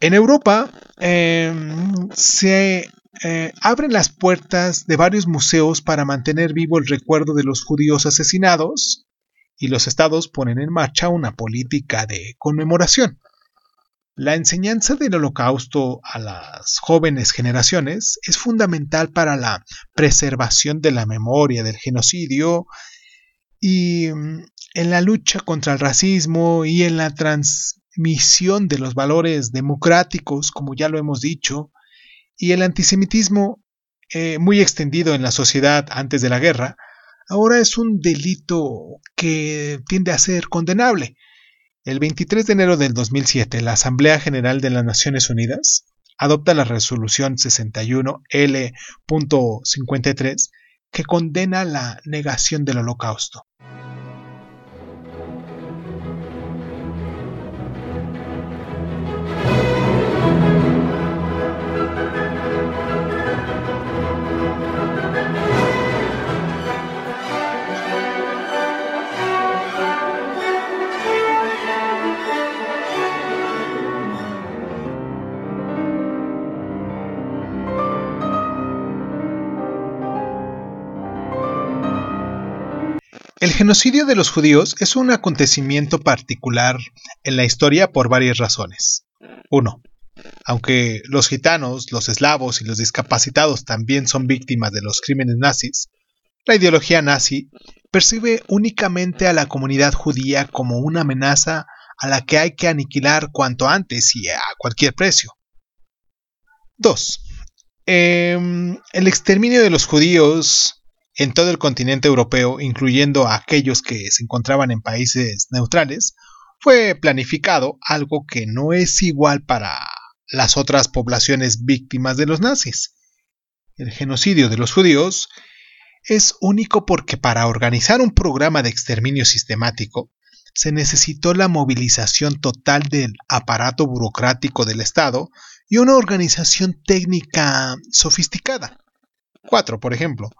En Europa em, se eh, abren las puertas de varios museos para mantener vivo el recuerdo de los judíos asesinados y los estados ponen en marcha una política de conmemoración. La enseñanza del holocausto a las jóvenes generaciones es fundamental para la preservación de la memoria del genocidio y mm, en la lucha contra el racismo y en la transmisión de los valores democráticos, como ya lo hemos dicho, y el antisemitismo eh, muy extendido en la sociedad antes de la guerra, ahora es un delito que tiende a ser condenable el 23 de enero del 2007, la Asamblea General de las Naciones Unidas adopta la resolución 61L.53 que condena la negación del holocausto. El genocidio de los judíos es un acontecimiento particular en la historia por varias razones. 1. Aunque los gitanos, los eslavos y los discapacitados también son víctimas de los crímenes nazis, la ideología nazi percibe únicamente a la comunidad judía como una amenaza a la que hay que aniquilar cuanto antes y a cualquier precio. 2. Em, el exterminio de los judíos en todo el continente europeo, incluyendo a aquellos que se encontraban en países neutrales, fue planificado, algo que no es igual para las otras poblaciones víctimas de los nazis. El genocidio de los judíos es único porque para organizar un programa de exterminio sistemático se necesitó la movilización total del aparato burocrático del Estado y una organización técnica sofisticada. 4. Por ejemplo,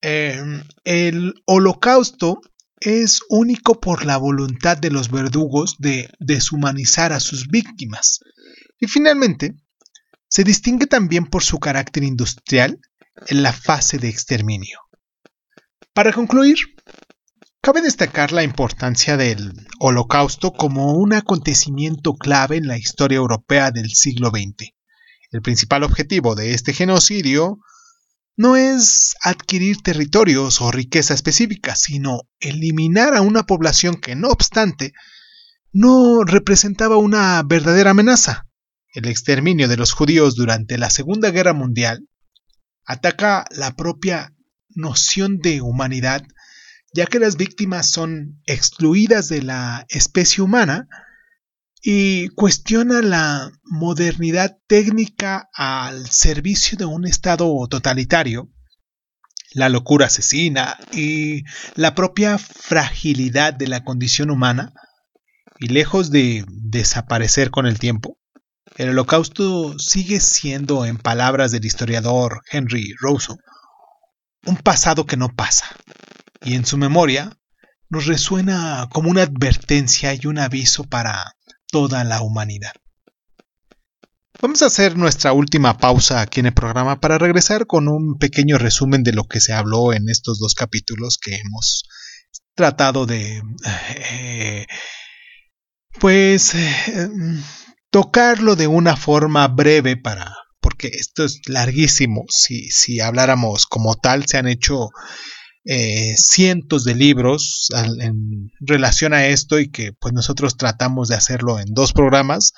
Em, el holocausto es único por la voluntad de los verdugos de deshumanizar a sus víctimas. Y finalmente, se distingue también por su carácter industrial en la fase de exterminio. Para concluir, cabe destacar la importancia del holocausto como un acontecimiento clave en la historia europea del siglo XX. El principal objetivo de este genocidio no es adquirir territorios o riqueza específica, sino eliminar a una población que, no obstante, no representaba una verdadera amenaza. El exterminio de los judíos durante la Segunda Guerra Mundial ataca la propia noción de humanidad, ya que las víctimas son excluidas de la especie humana y cuestiona la modernidad técnica al servicio de un Estado totalitario, la locura asesina y la propia fragilidad de la condición humana, y lejos de desaparecer con el tiempo, el holocausto sigue siendo, en palabras del historiador Henry Rousseau, un pasado que no pasa, y en su memoria nos resuena como una advertencia y un aviso para toda la humanidad. Vamos a hacer nuestra última pausa aquí en el programa para regresar con un pequeño resumen de lo que se habló en estos dos capítulos que hemos tratado de eh, pues eh, tocarlo de una forma breve para porque esto es larguísimo si, si habláramos como tal se han hecho eh, cientos de libros en relación a esto y que pues nosotros tratamos de hacerlo en dos programas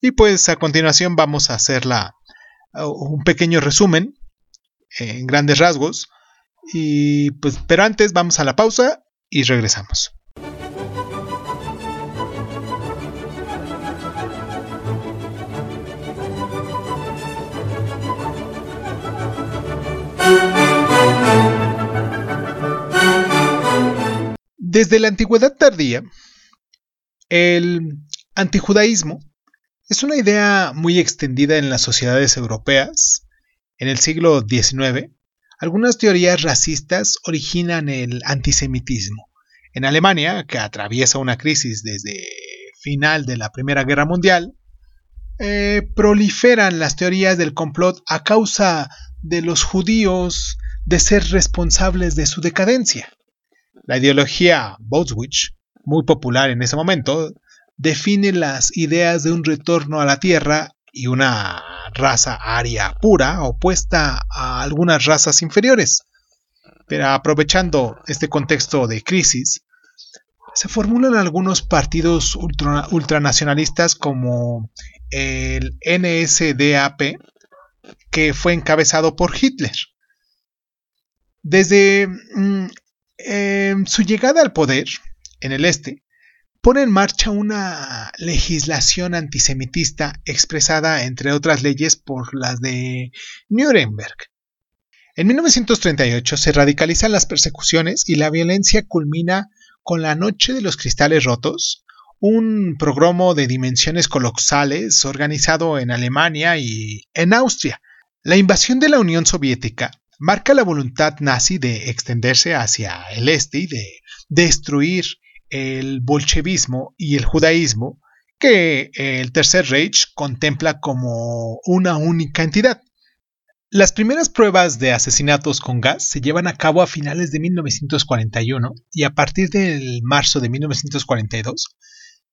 y pues a continuación vamos a hacer un pequeño resumen en grandes rasgos. Y pues, pero antes vamos a la pausa y regresamos. Desde la antigüedad tardía, el antijudaísmo es una idea muy extendida en las sociedades europeas. En el siglo XIX, algunas teorías racistas originan el antisemitismo. En Alemania, que atraviesa una crisis desde final de la Primera Guerra Mundial, eh, proliferan las teorías del complot a causa de los judíos de ser responsables de su decadencia. La ideología Bolshevik, muy popular en ese momento, define las ideas de un retorno a la Tierra y una raza aria pura opuesta a algunas razas inferiores. Pero aprovechando este contexto de crisis, se formulan algunos partidos ultranacionalistas como el NSDAP, que fue encabezado por Hitler. Desde em, su llegada al poder en el este, pone en marcha una legislación antisemitista expresada, entre otras leyes, por las de Nuremberg. En 1938 se radicalizan las persecuciones y la violencia culmina con la Noche de los Cristales Rotos, un progromo de dimensiones colosales organizado en Alemania y en Austria. La invasión de la Unión Soviética marca la voluntad nazi de extenderse hacia el este y de destruir el bolchevismo y el judaísmo que el Tercer Reich contempla como una única entidad. Las primeras pruebas de asesinatos con gas se llevan a cabo a finales de 1941 y a partir del marzo de 1942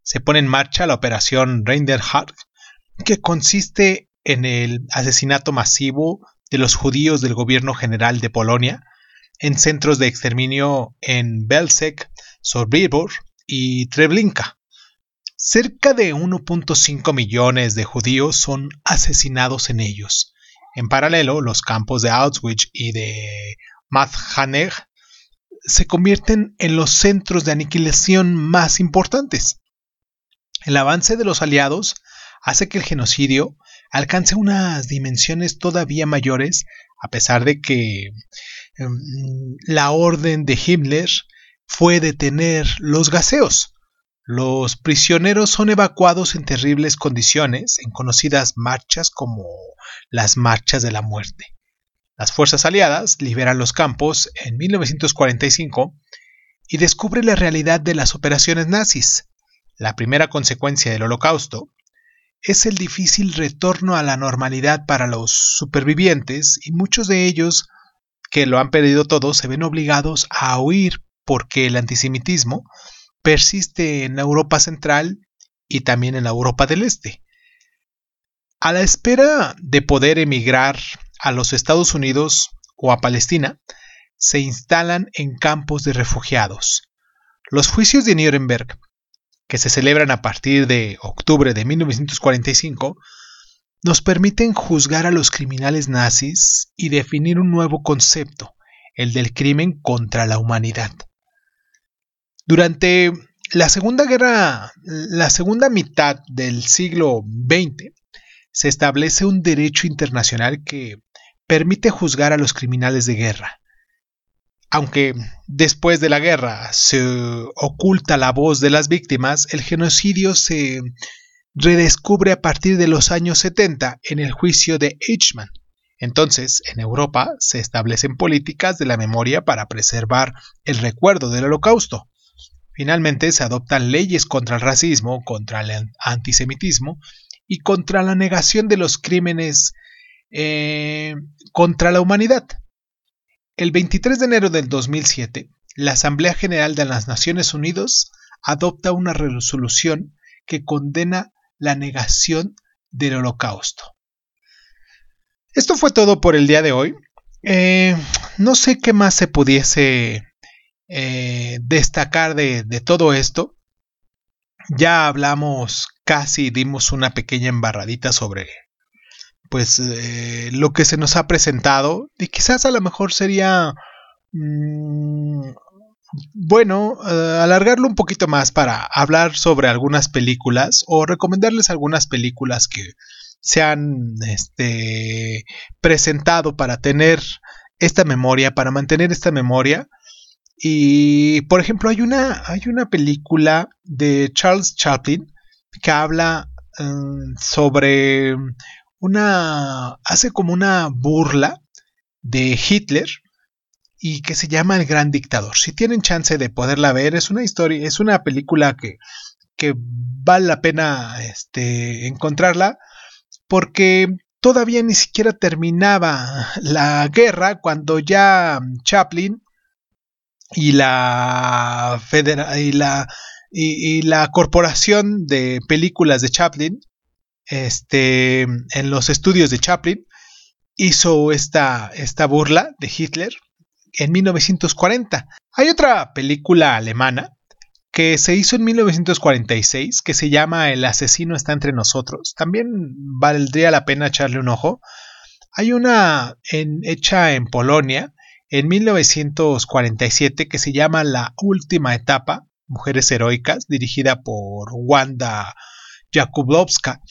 se pone en marcha la operación Reinderhardt, que consiste en el asesinato masivo de los judíos del gobierno general de Polonia en centros de exterminio en Belzec, Sobibor y Treblinka. Cerca de 1.5 millones de judíos son asesinados en ellos. En paralelo, los campos de Auschwitz y de Madhaneg se convierten en los centros de aniquilación más importantes. El avance de los aliados hace que el genocidio alcance unas dimensiones todavía mayores, a pesar de que em, la orden de Himmler fue detener los gaseos. Los prisioneros son evacuados en terribles condiciones en conocidas marchas como las marchas de la muerte. Las fuerzas aliadas liberan los campos en 1945 y descubren la realidad de las operaciones nazis. La primera consecuencia del holocausto es el difícil retorno a la normalidad para los supervivientes y muchos de ellos que lo han perdido todo se ven obligados a huir porque el antisemitismo persiste en Europa Central y también en Europa del Este. A la espera de poder emigrar a los Estados Unidos o a Palestina, se instalan en campos de refugiados. Los juicios de Nuremberg, que se celebran a partir de octubre de 1945, nos permiten juzgar a los criminales nazis y definir un nuevo concepto, el del crimen contra la humanidad. Durante la Segunda Guerra, la segunda mitad del siglo XX, se establece un derecho internacional que permite juzgar a los criminales de guerra. Aunque después de la guerra se oculta la voz de las víctimas, el genocidio se redescubre a partir de los años 70 en el juicio de Eichmann. Entonces, en Europa se establecen políticas de la memoria para preservar el recuerdo del holocausto. Finalmente se adoptan leyes contra el racismo, contra el antisemitismo y contra la negación de los crímenes eh, contra la humanidad. El 23 de enero del 2007, la Asamblea General de las Naciones Unidas adopta una resolución que condena la negación del holocausto. Esto fue todo por el día de hoy. Eh, no sé qué más se pudiese eh, destacar de, todo esto. Ya hablamos casi, dimos una pequeña embarradita sobre pues eh, lo que se nos ha presentado y quizás a lo mejor sería mm, bueno alargarlo un poquito más para hablar sobre algunas películas o recomendarles algunas películas que se han este, presentado para tener esta memoria, para mantener esta memoria. Y, por ejemplo, hay una, hay una película de Charles Chaplin que habla em, sobre una... hace como una burla de Hitler y que se llama El Gran Dictador. Si tienen chance de poderla ver, es una historia, es una película que, que vale la pena este, encontrarla porque todavía ni siquiera terminaba la guerra cuando ya Chaplin y la, y la, y, la corporación de películas de Chaplin, este, en los estudios de Chaplin, hizo esta, esta burla de Hitler en 1940. Hay otra película alemana que se hizo en 1946, que se llama El asesino está entre nosotros. También valdría la pena echarle un ojo. Hay una hecha en Polonia en 1947 que se llama La última etapa, Mujeres Heroicas, dirigida por Wanda Jakubowska.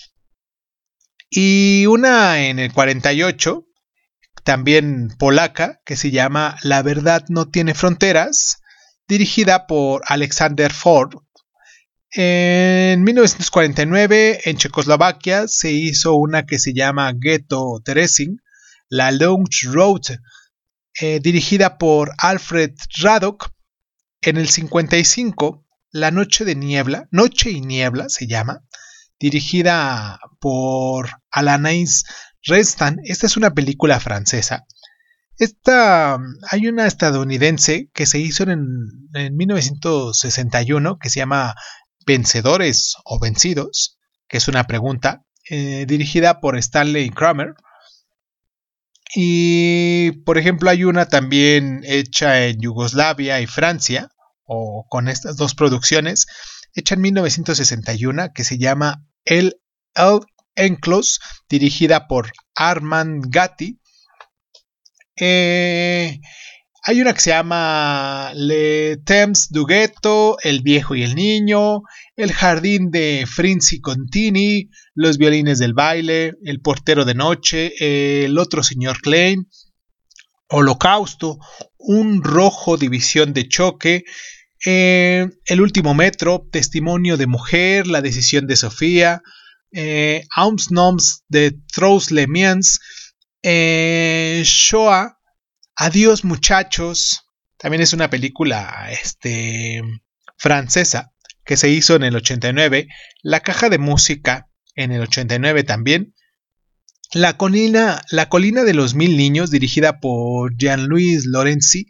Y una en el 48, también polaca, que se llama La verdad no tiene fronteras, dirigida por Alexander Ford. En 1949 en Checoslovaquia se hizo una que se llama Ghetto Teresing, la Launch Road, eh, dirigida por Alfred Radok. En el 55, La Noche de Niebla, Noche y Niebla se llama, dirigida por Alanis Restan. Esta es una película francesa esta, hay una estadounidense que se hizo en, 1961 que se llama Vencedores o Vencidos, que es una pregunta, eh, dirigida por Stanley Kramer. Y, por ejemplo, hay una también hecha en Yugoslavia y Francia, o con estas dos producciones, hecha en 1961, que se llama El, El Enclos, dirigida por Armand Gatti. Eh, hay una que se llama Le Temps du Ghetto, El viejo y el niño, El jardín de Frinzi Contini, Los violines del baile, El portero de noche, El otro señor Klein, Holocausto, Un rojo división de choque, eh, El último metro, Testimonio de mujer, La decisión de Sofía, eh, Aums Noms de Trous Le Miens, eh, Shoah, Adiós muchachos, también es una película este, francesa que se hizo en el 89, La caja de música en el 89 también, La colina, La colina de los mil niños dirigida por Jean-Louis Lorenzi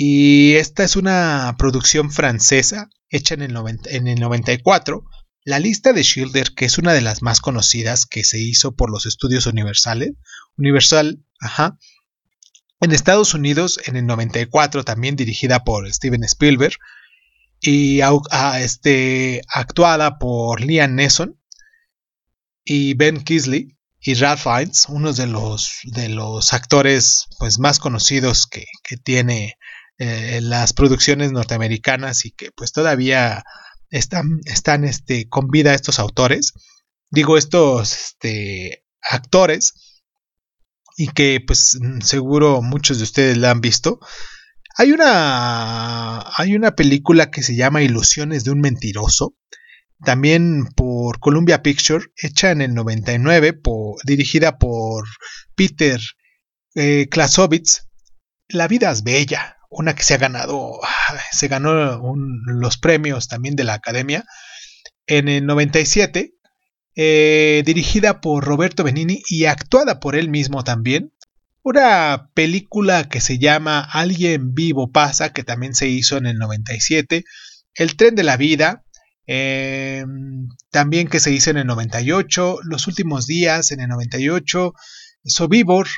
y esta es una producción francesa hecha en el, en el 94 la lista de Schilder, que es una de las más conocidas que se hizo por los estudios universales, Universal, ajá, en Estados Unidos en el 94 también dirigida por Steven Spielberg y este, actuada por Liam Neeson y Ben Kisley y Ralph Fiennes, uno de los, de los actores pues, más conocidos que, tiene eh, las producciones norteamericanas y que pues todavía están, están este, con vida estos autores, digo estos este, actores, y que pues seguro muchos de ustedes la han visto. Hay una, hay una película que se llama Ilusiones de un mentiroso, también por Columbia Picture, hecha en el 99, dirigida por Peter eh. La vida es bella, una que se ha ganado, se ganó los premios también de la Academia en el 97, eh, dirigida por Roberto Benini y actuada por él mismo también. Una película que se llama Alguien vivo pasa, que también se hizo en el 97. El tren de la vida, eh, también que se hizo en el 98. Los últimos días en el 98. Sobibor,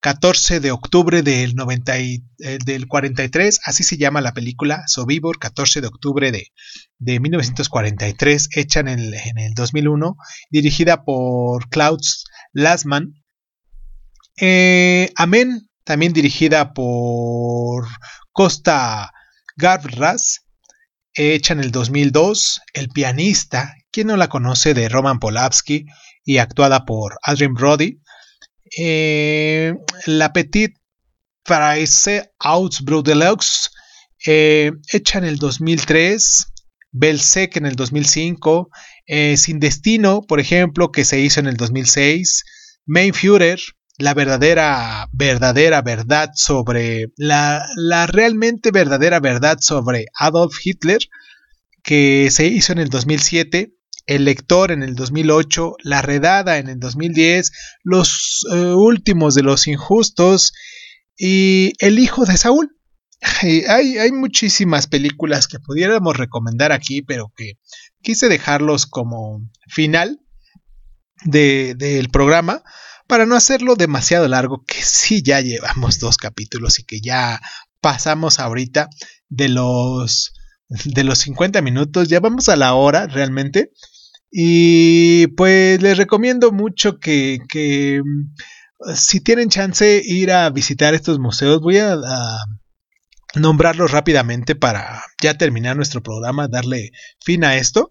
14 de octubre del, 90 eh, del 43, así se llama la película, Sobibor, 14 de octubre de, de 1943, hecha en el, en el, 2001, dirigida por Klaus Lasman. Eh, Amén, también dirigida por Costa Gavras, hecha en el 2002. El pianista, quien no la conoce, de Roman Polanski y actuada por Adrian Brody. Eh, la Petite Praise Ausbruch Deluxe, eh, hecha en el 2003, Belsec en el 2005, eh, Sin Destino, por ejemplo, que se hizo en el 2006, Main Führer, la verdadera, verdadera verdad sobre, la, la realmente verdadera verdad sobre Adolf Hitler, que se hizo en el 2007, el lector en el 2008, La Redada en el 2010, Los eh, últimos de los injustos y El hijo de Saúl. Hay, hay, muchísimas películas que pudiéramos recomendar aquí, pero que quise dejarlos como final del programa para no hacerlo demasiado largo, que sí ya llevamos dos capítulos y que ya pasamos ahorita de los de los 50 minutos, ya vamos a la hora realmente. Y pues les recomiendo mucho que, mm, si tienen chance ir a visitar estos museos, voy a, nombrarlos rápidamente para ya terminar nuestro programa, darle fin a esto.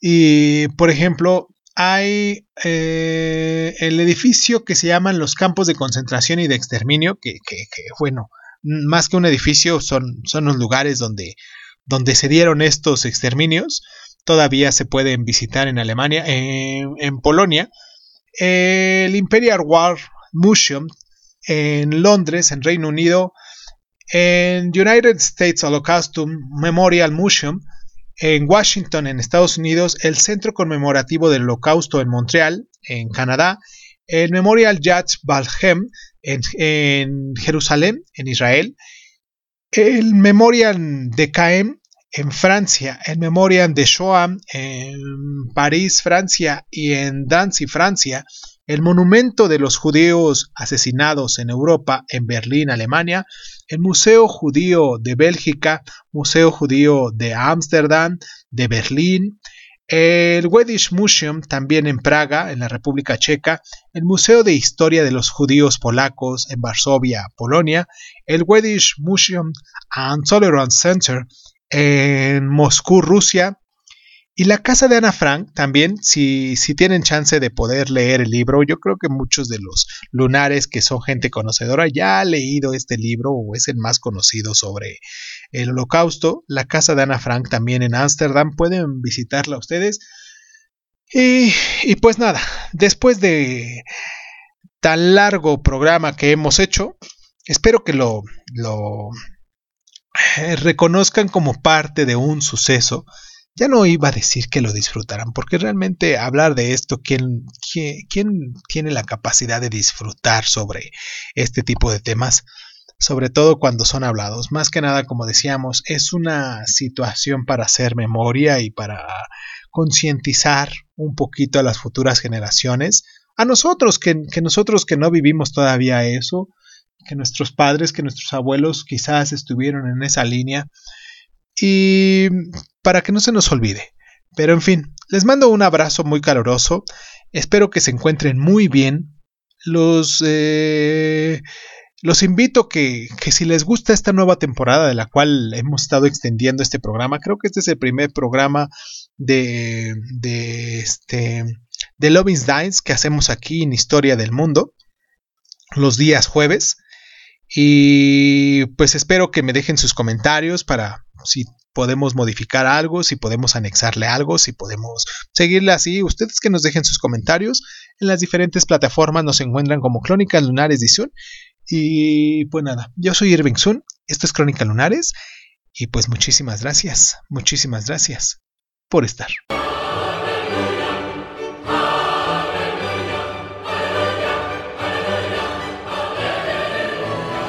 Y por ejemplo, hay eh, el edificio que se llaman los campos de concentración y de exterminio, que, bueno, más que un edificio son, son los lugares donde, donde se dieron estos exterminios todavía se pueden visitar en Alemania, en, Polonia. El Imperial War Museum en Londres, en Reino Unido. En United States Holocaust Memorial Museum en Washington, en Estados Unidos, el Centro Conmemorativo del Holocausto en Montreal, en Canadá, el Memorial Yad Vashem en, en, Jerusalén, en Israel, el Memorial de Caen en Francia, el Memorial de Shoah, en París, Francia y en Danzig, Francia, el monumento de los judíos asesinados en Europa, en Berlín, Alemania, el Museo Judío de Bélgica, Museo Judío de Ámsterdam, de Berlín, el Wedish Museum también en Praga, en la República Checa, el Museo de Historia de los Judíos Polacos en Varsovia, Polonia, el Wedish Museum and Tolerance Center en Moscú, Rusia. Y la casa de Ana Frank también, si, si, tienen chance de poder leer el libro, yo creo que muchos de los lunares que son gente conocedora ya han leído este libro o es el más conocido sobre el holocausto. La casa de Ana Frank también en Ámsterdam, pueden visitarla ustedes. Y, y pues nada, después de tan largo programa que hemos hecho, espero que lo, lo reconozcan como parte de un suceso, ya no iba a decir que lo disfrutaran, porque realmente hablar de esto, ¿quién, quién, tiene la capacidad de disfrutar sobre este tipo de temas? Sobre todo cuando son hablados. Más que nada, como decíamos, es una situación para hacer memoria y para concientizar un poquito a las futuras generaciones. A nosotros, que nosotros que no vivimos todavía eso, que nuestros padres, que nuestros abuelos quizás estuvieron en esa línea y para que no se nos olvide. Pero en fin, les mando un abrazo muy caluroso, espero que se encuentren muy bien. Los, eh, los invito que, que si les gusta esta nueva temporada de la cual hemos estado extendiendo este programa, creo que este es el primer programa de, de, este, de Dines que hacemos aquí en Historia del Mundo los días jueves. Y pues espero que me dejen sus comentarios para si podemos modificar algo, si podemos anexarle algo, si podemos seguirle así. Ustedes que nos dejen sus comentarios. En las diferentes plataformas nos encuentran como Crónicas Lunares Sun. Y pues nada, yo soy Irving Sun. Esto es Crónica Lunares y pues muchísimas gracias, muchísimas gracias por estar.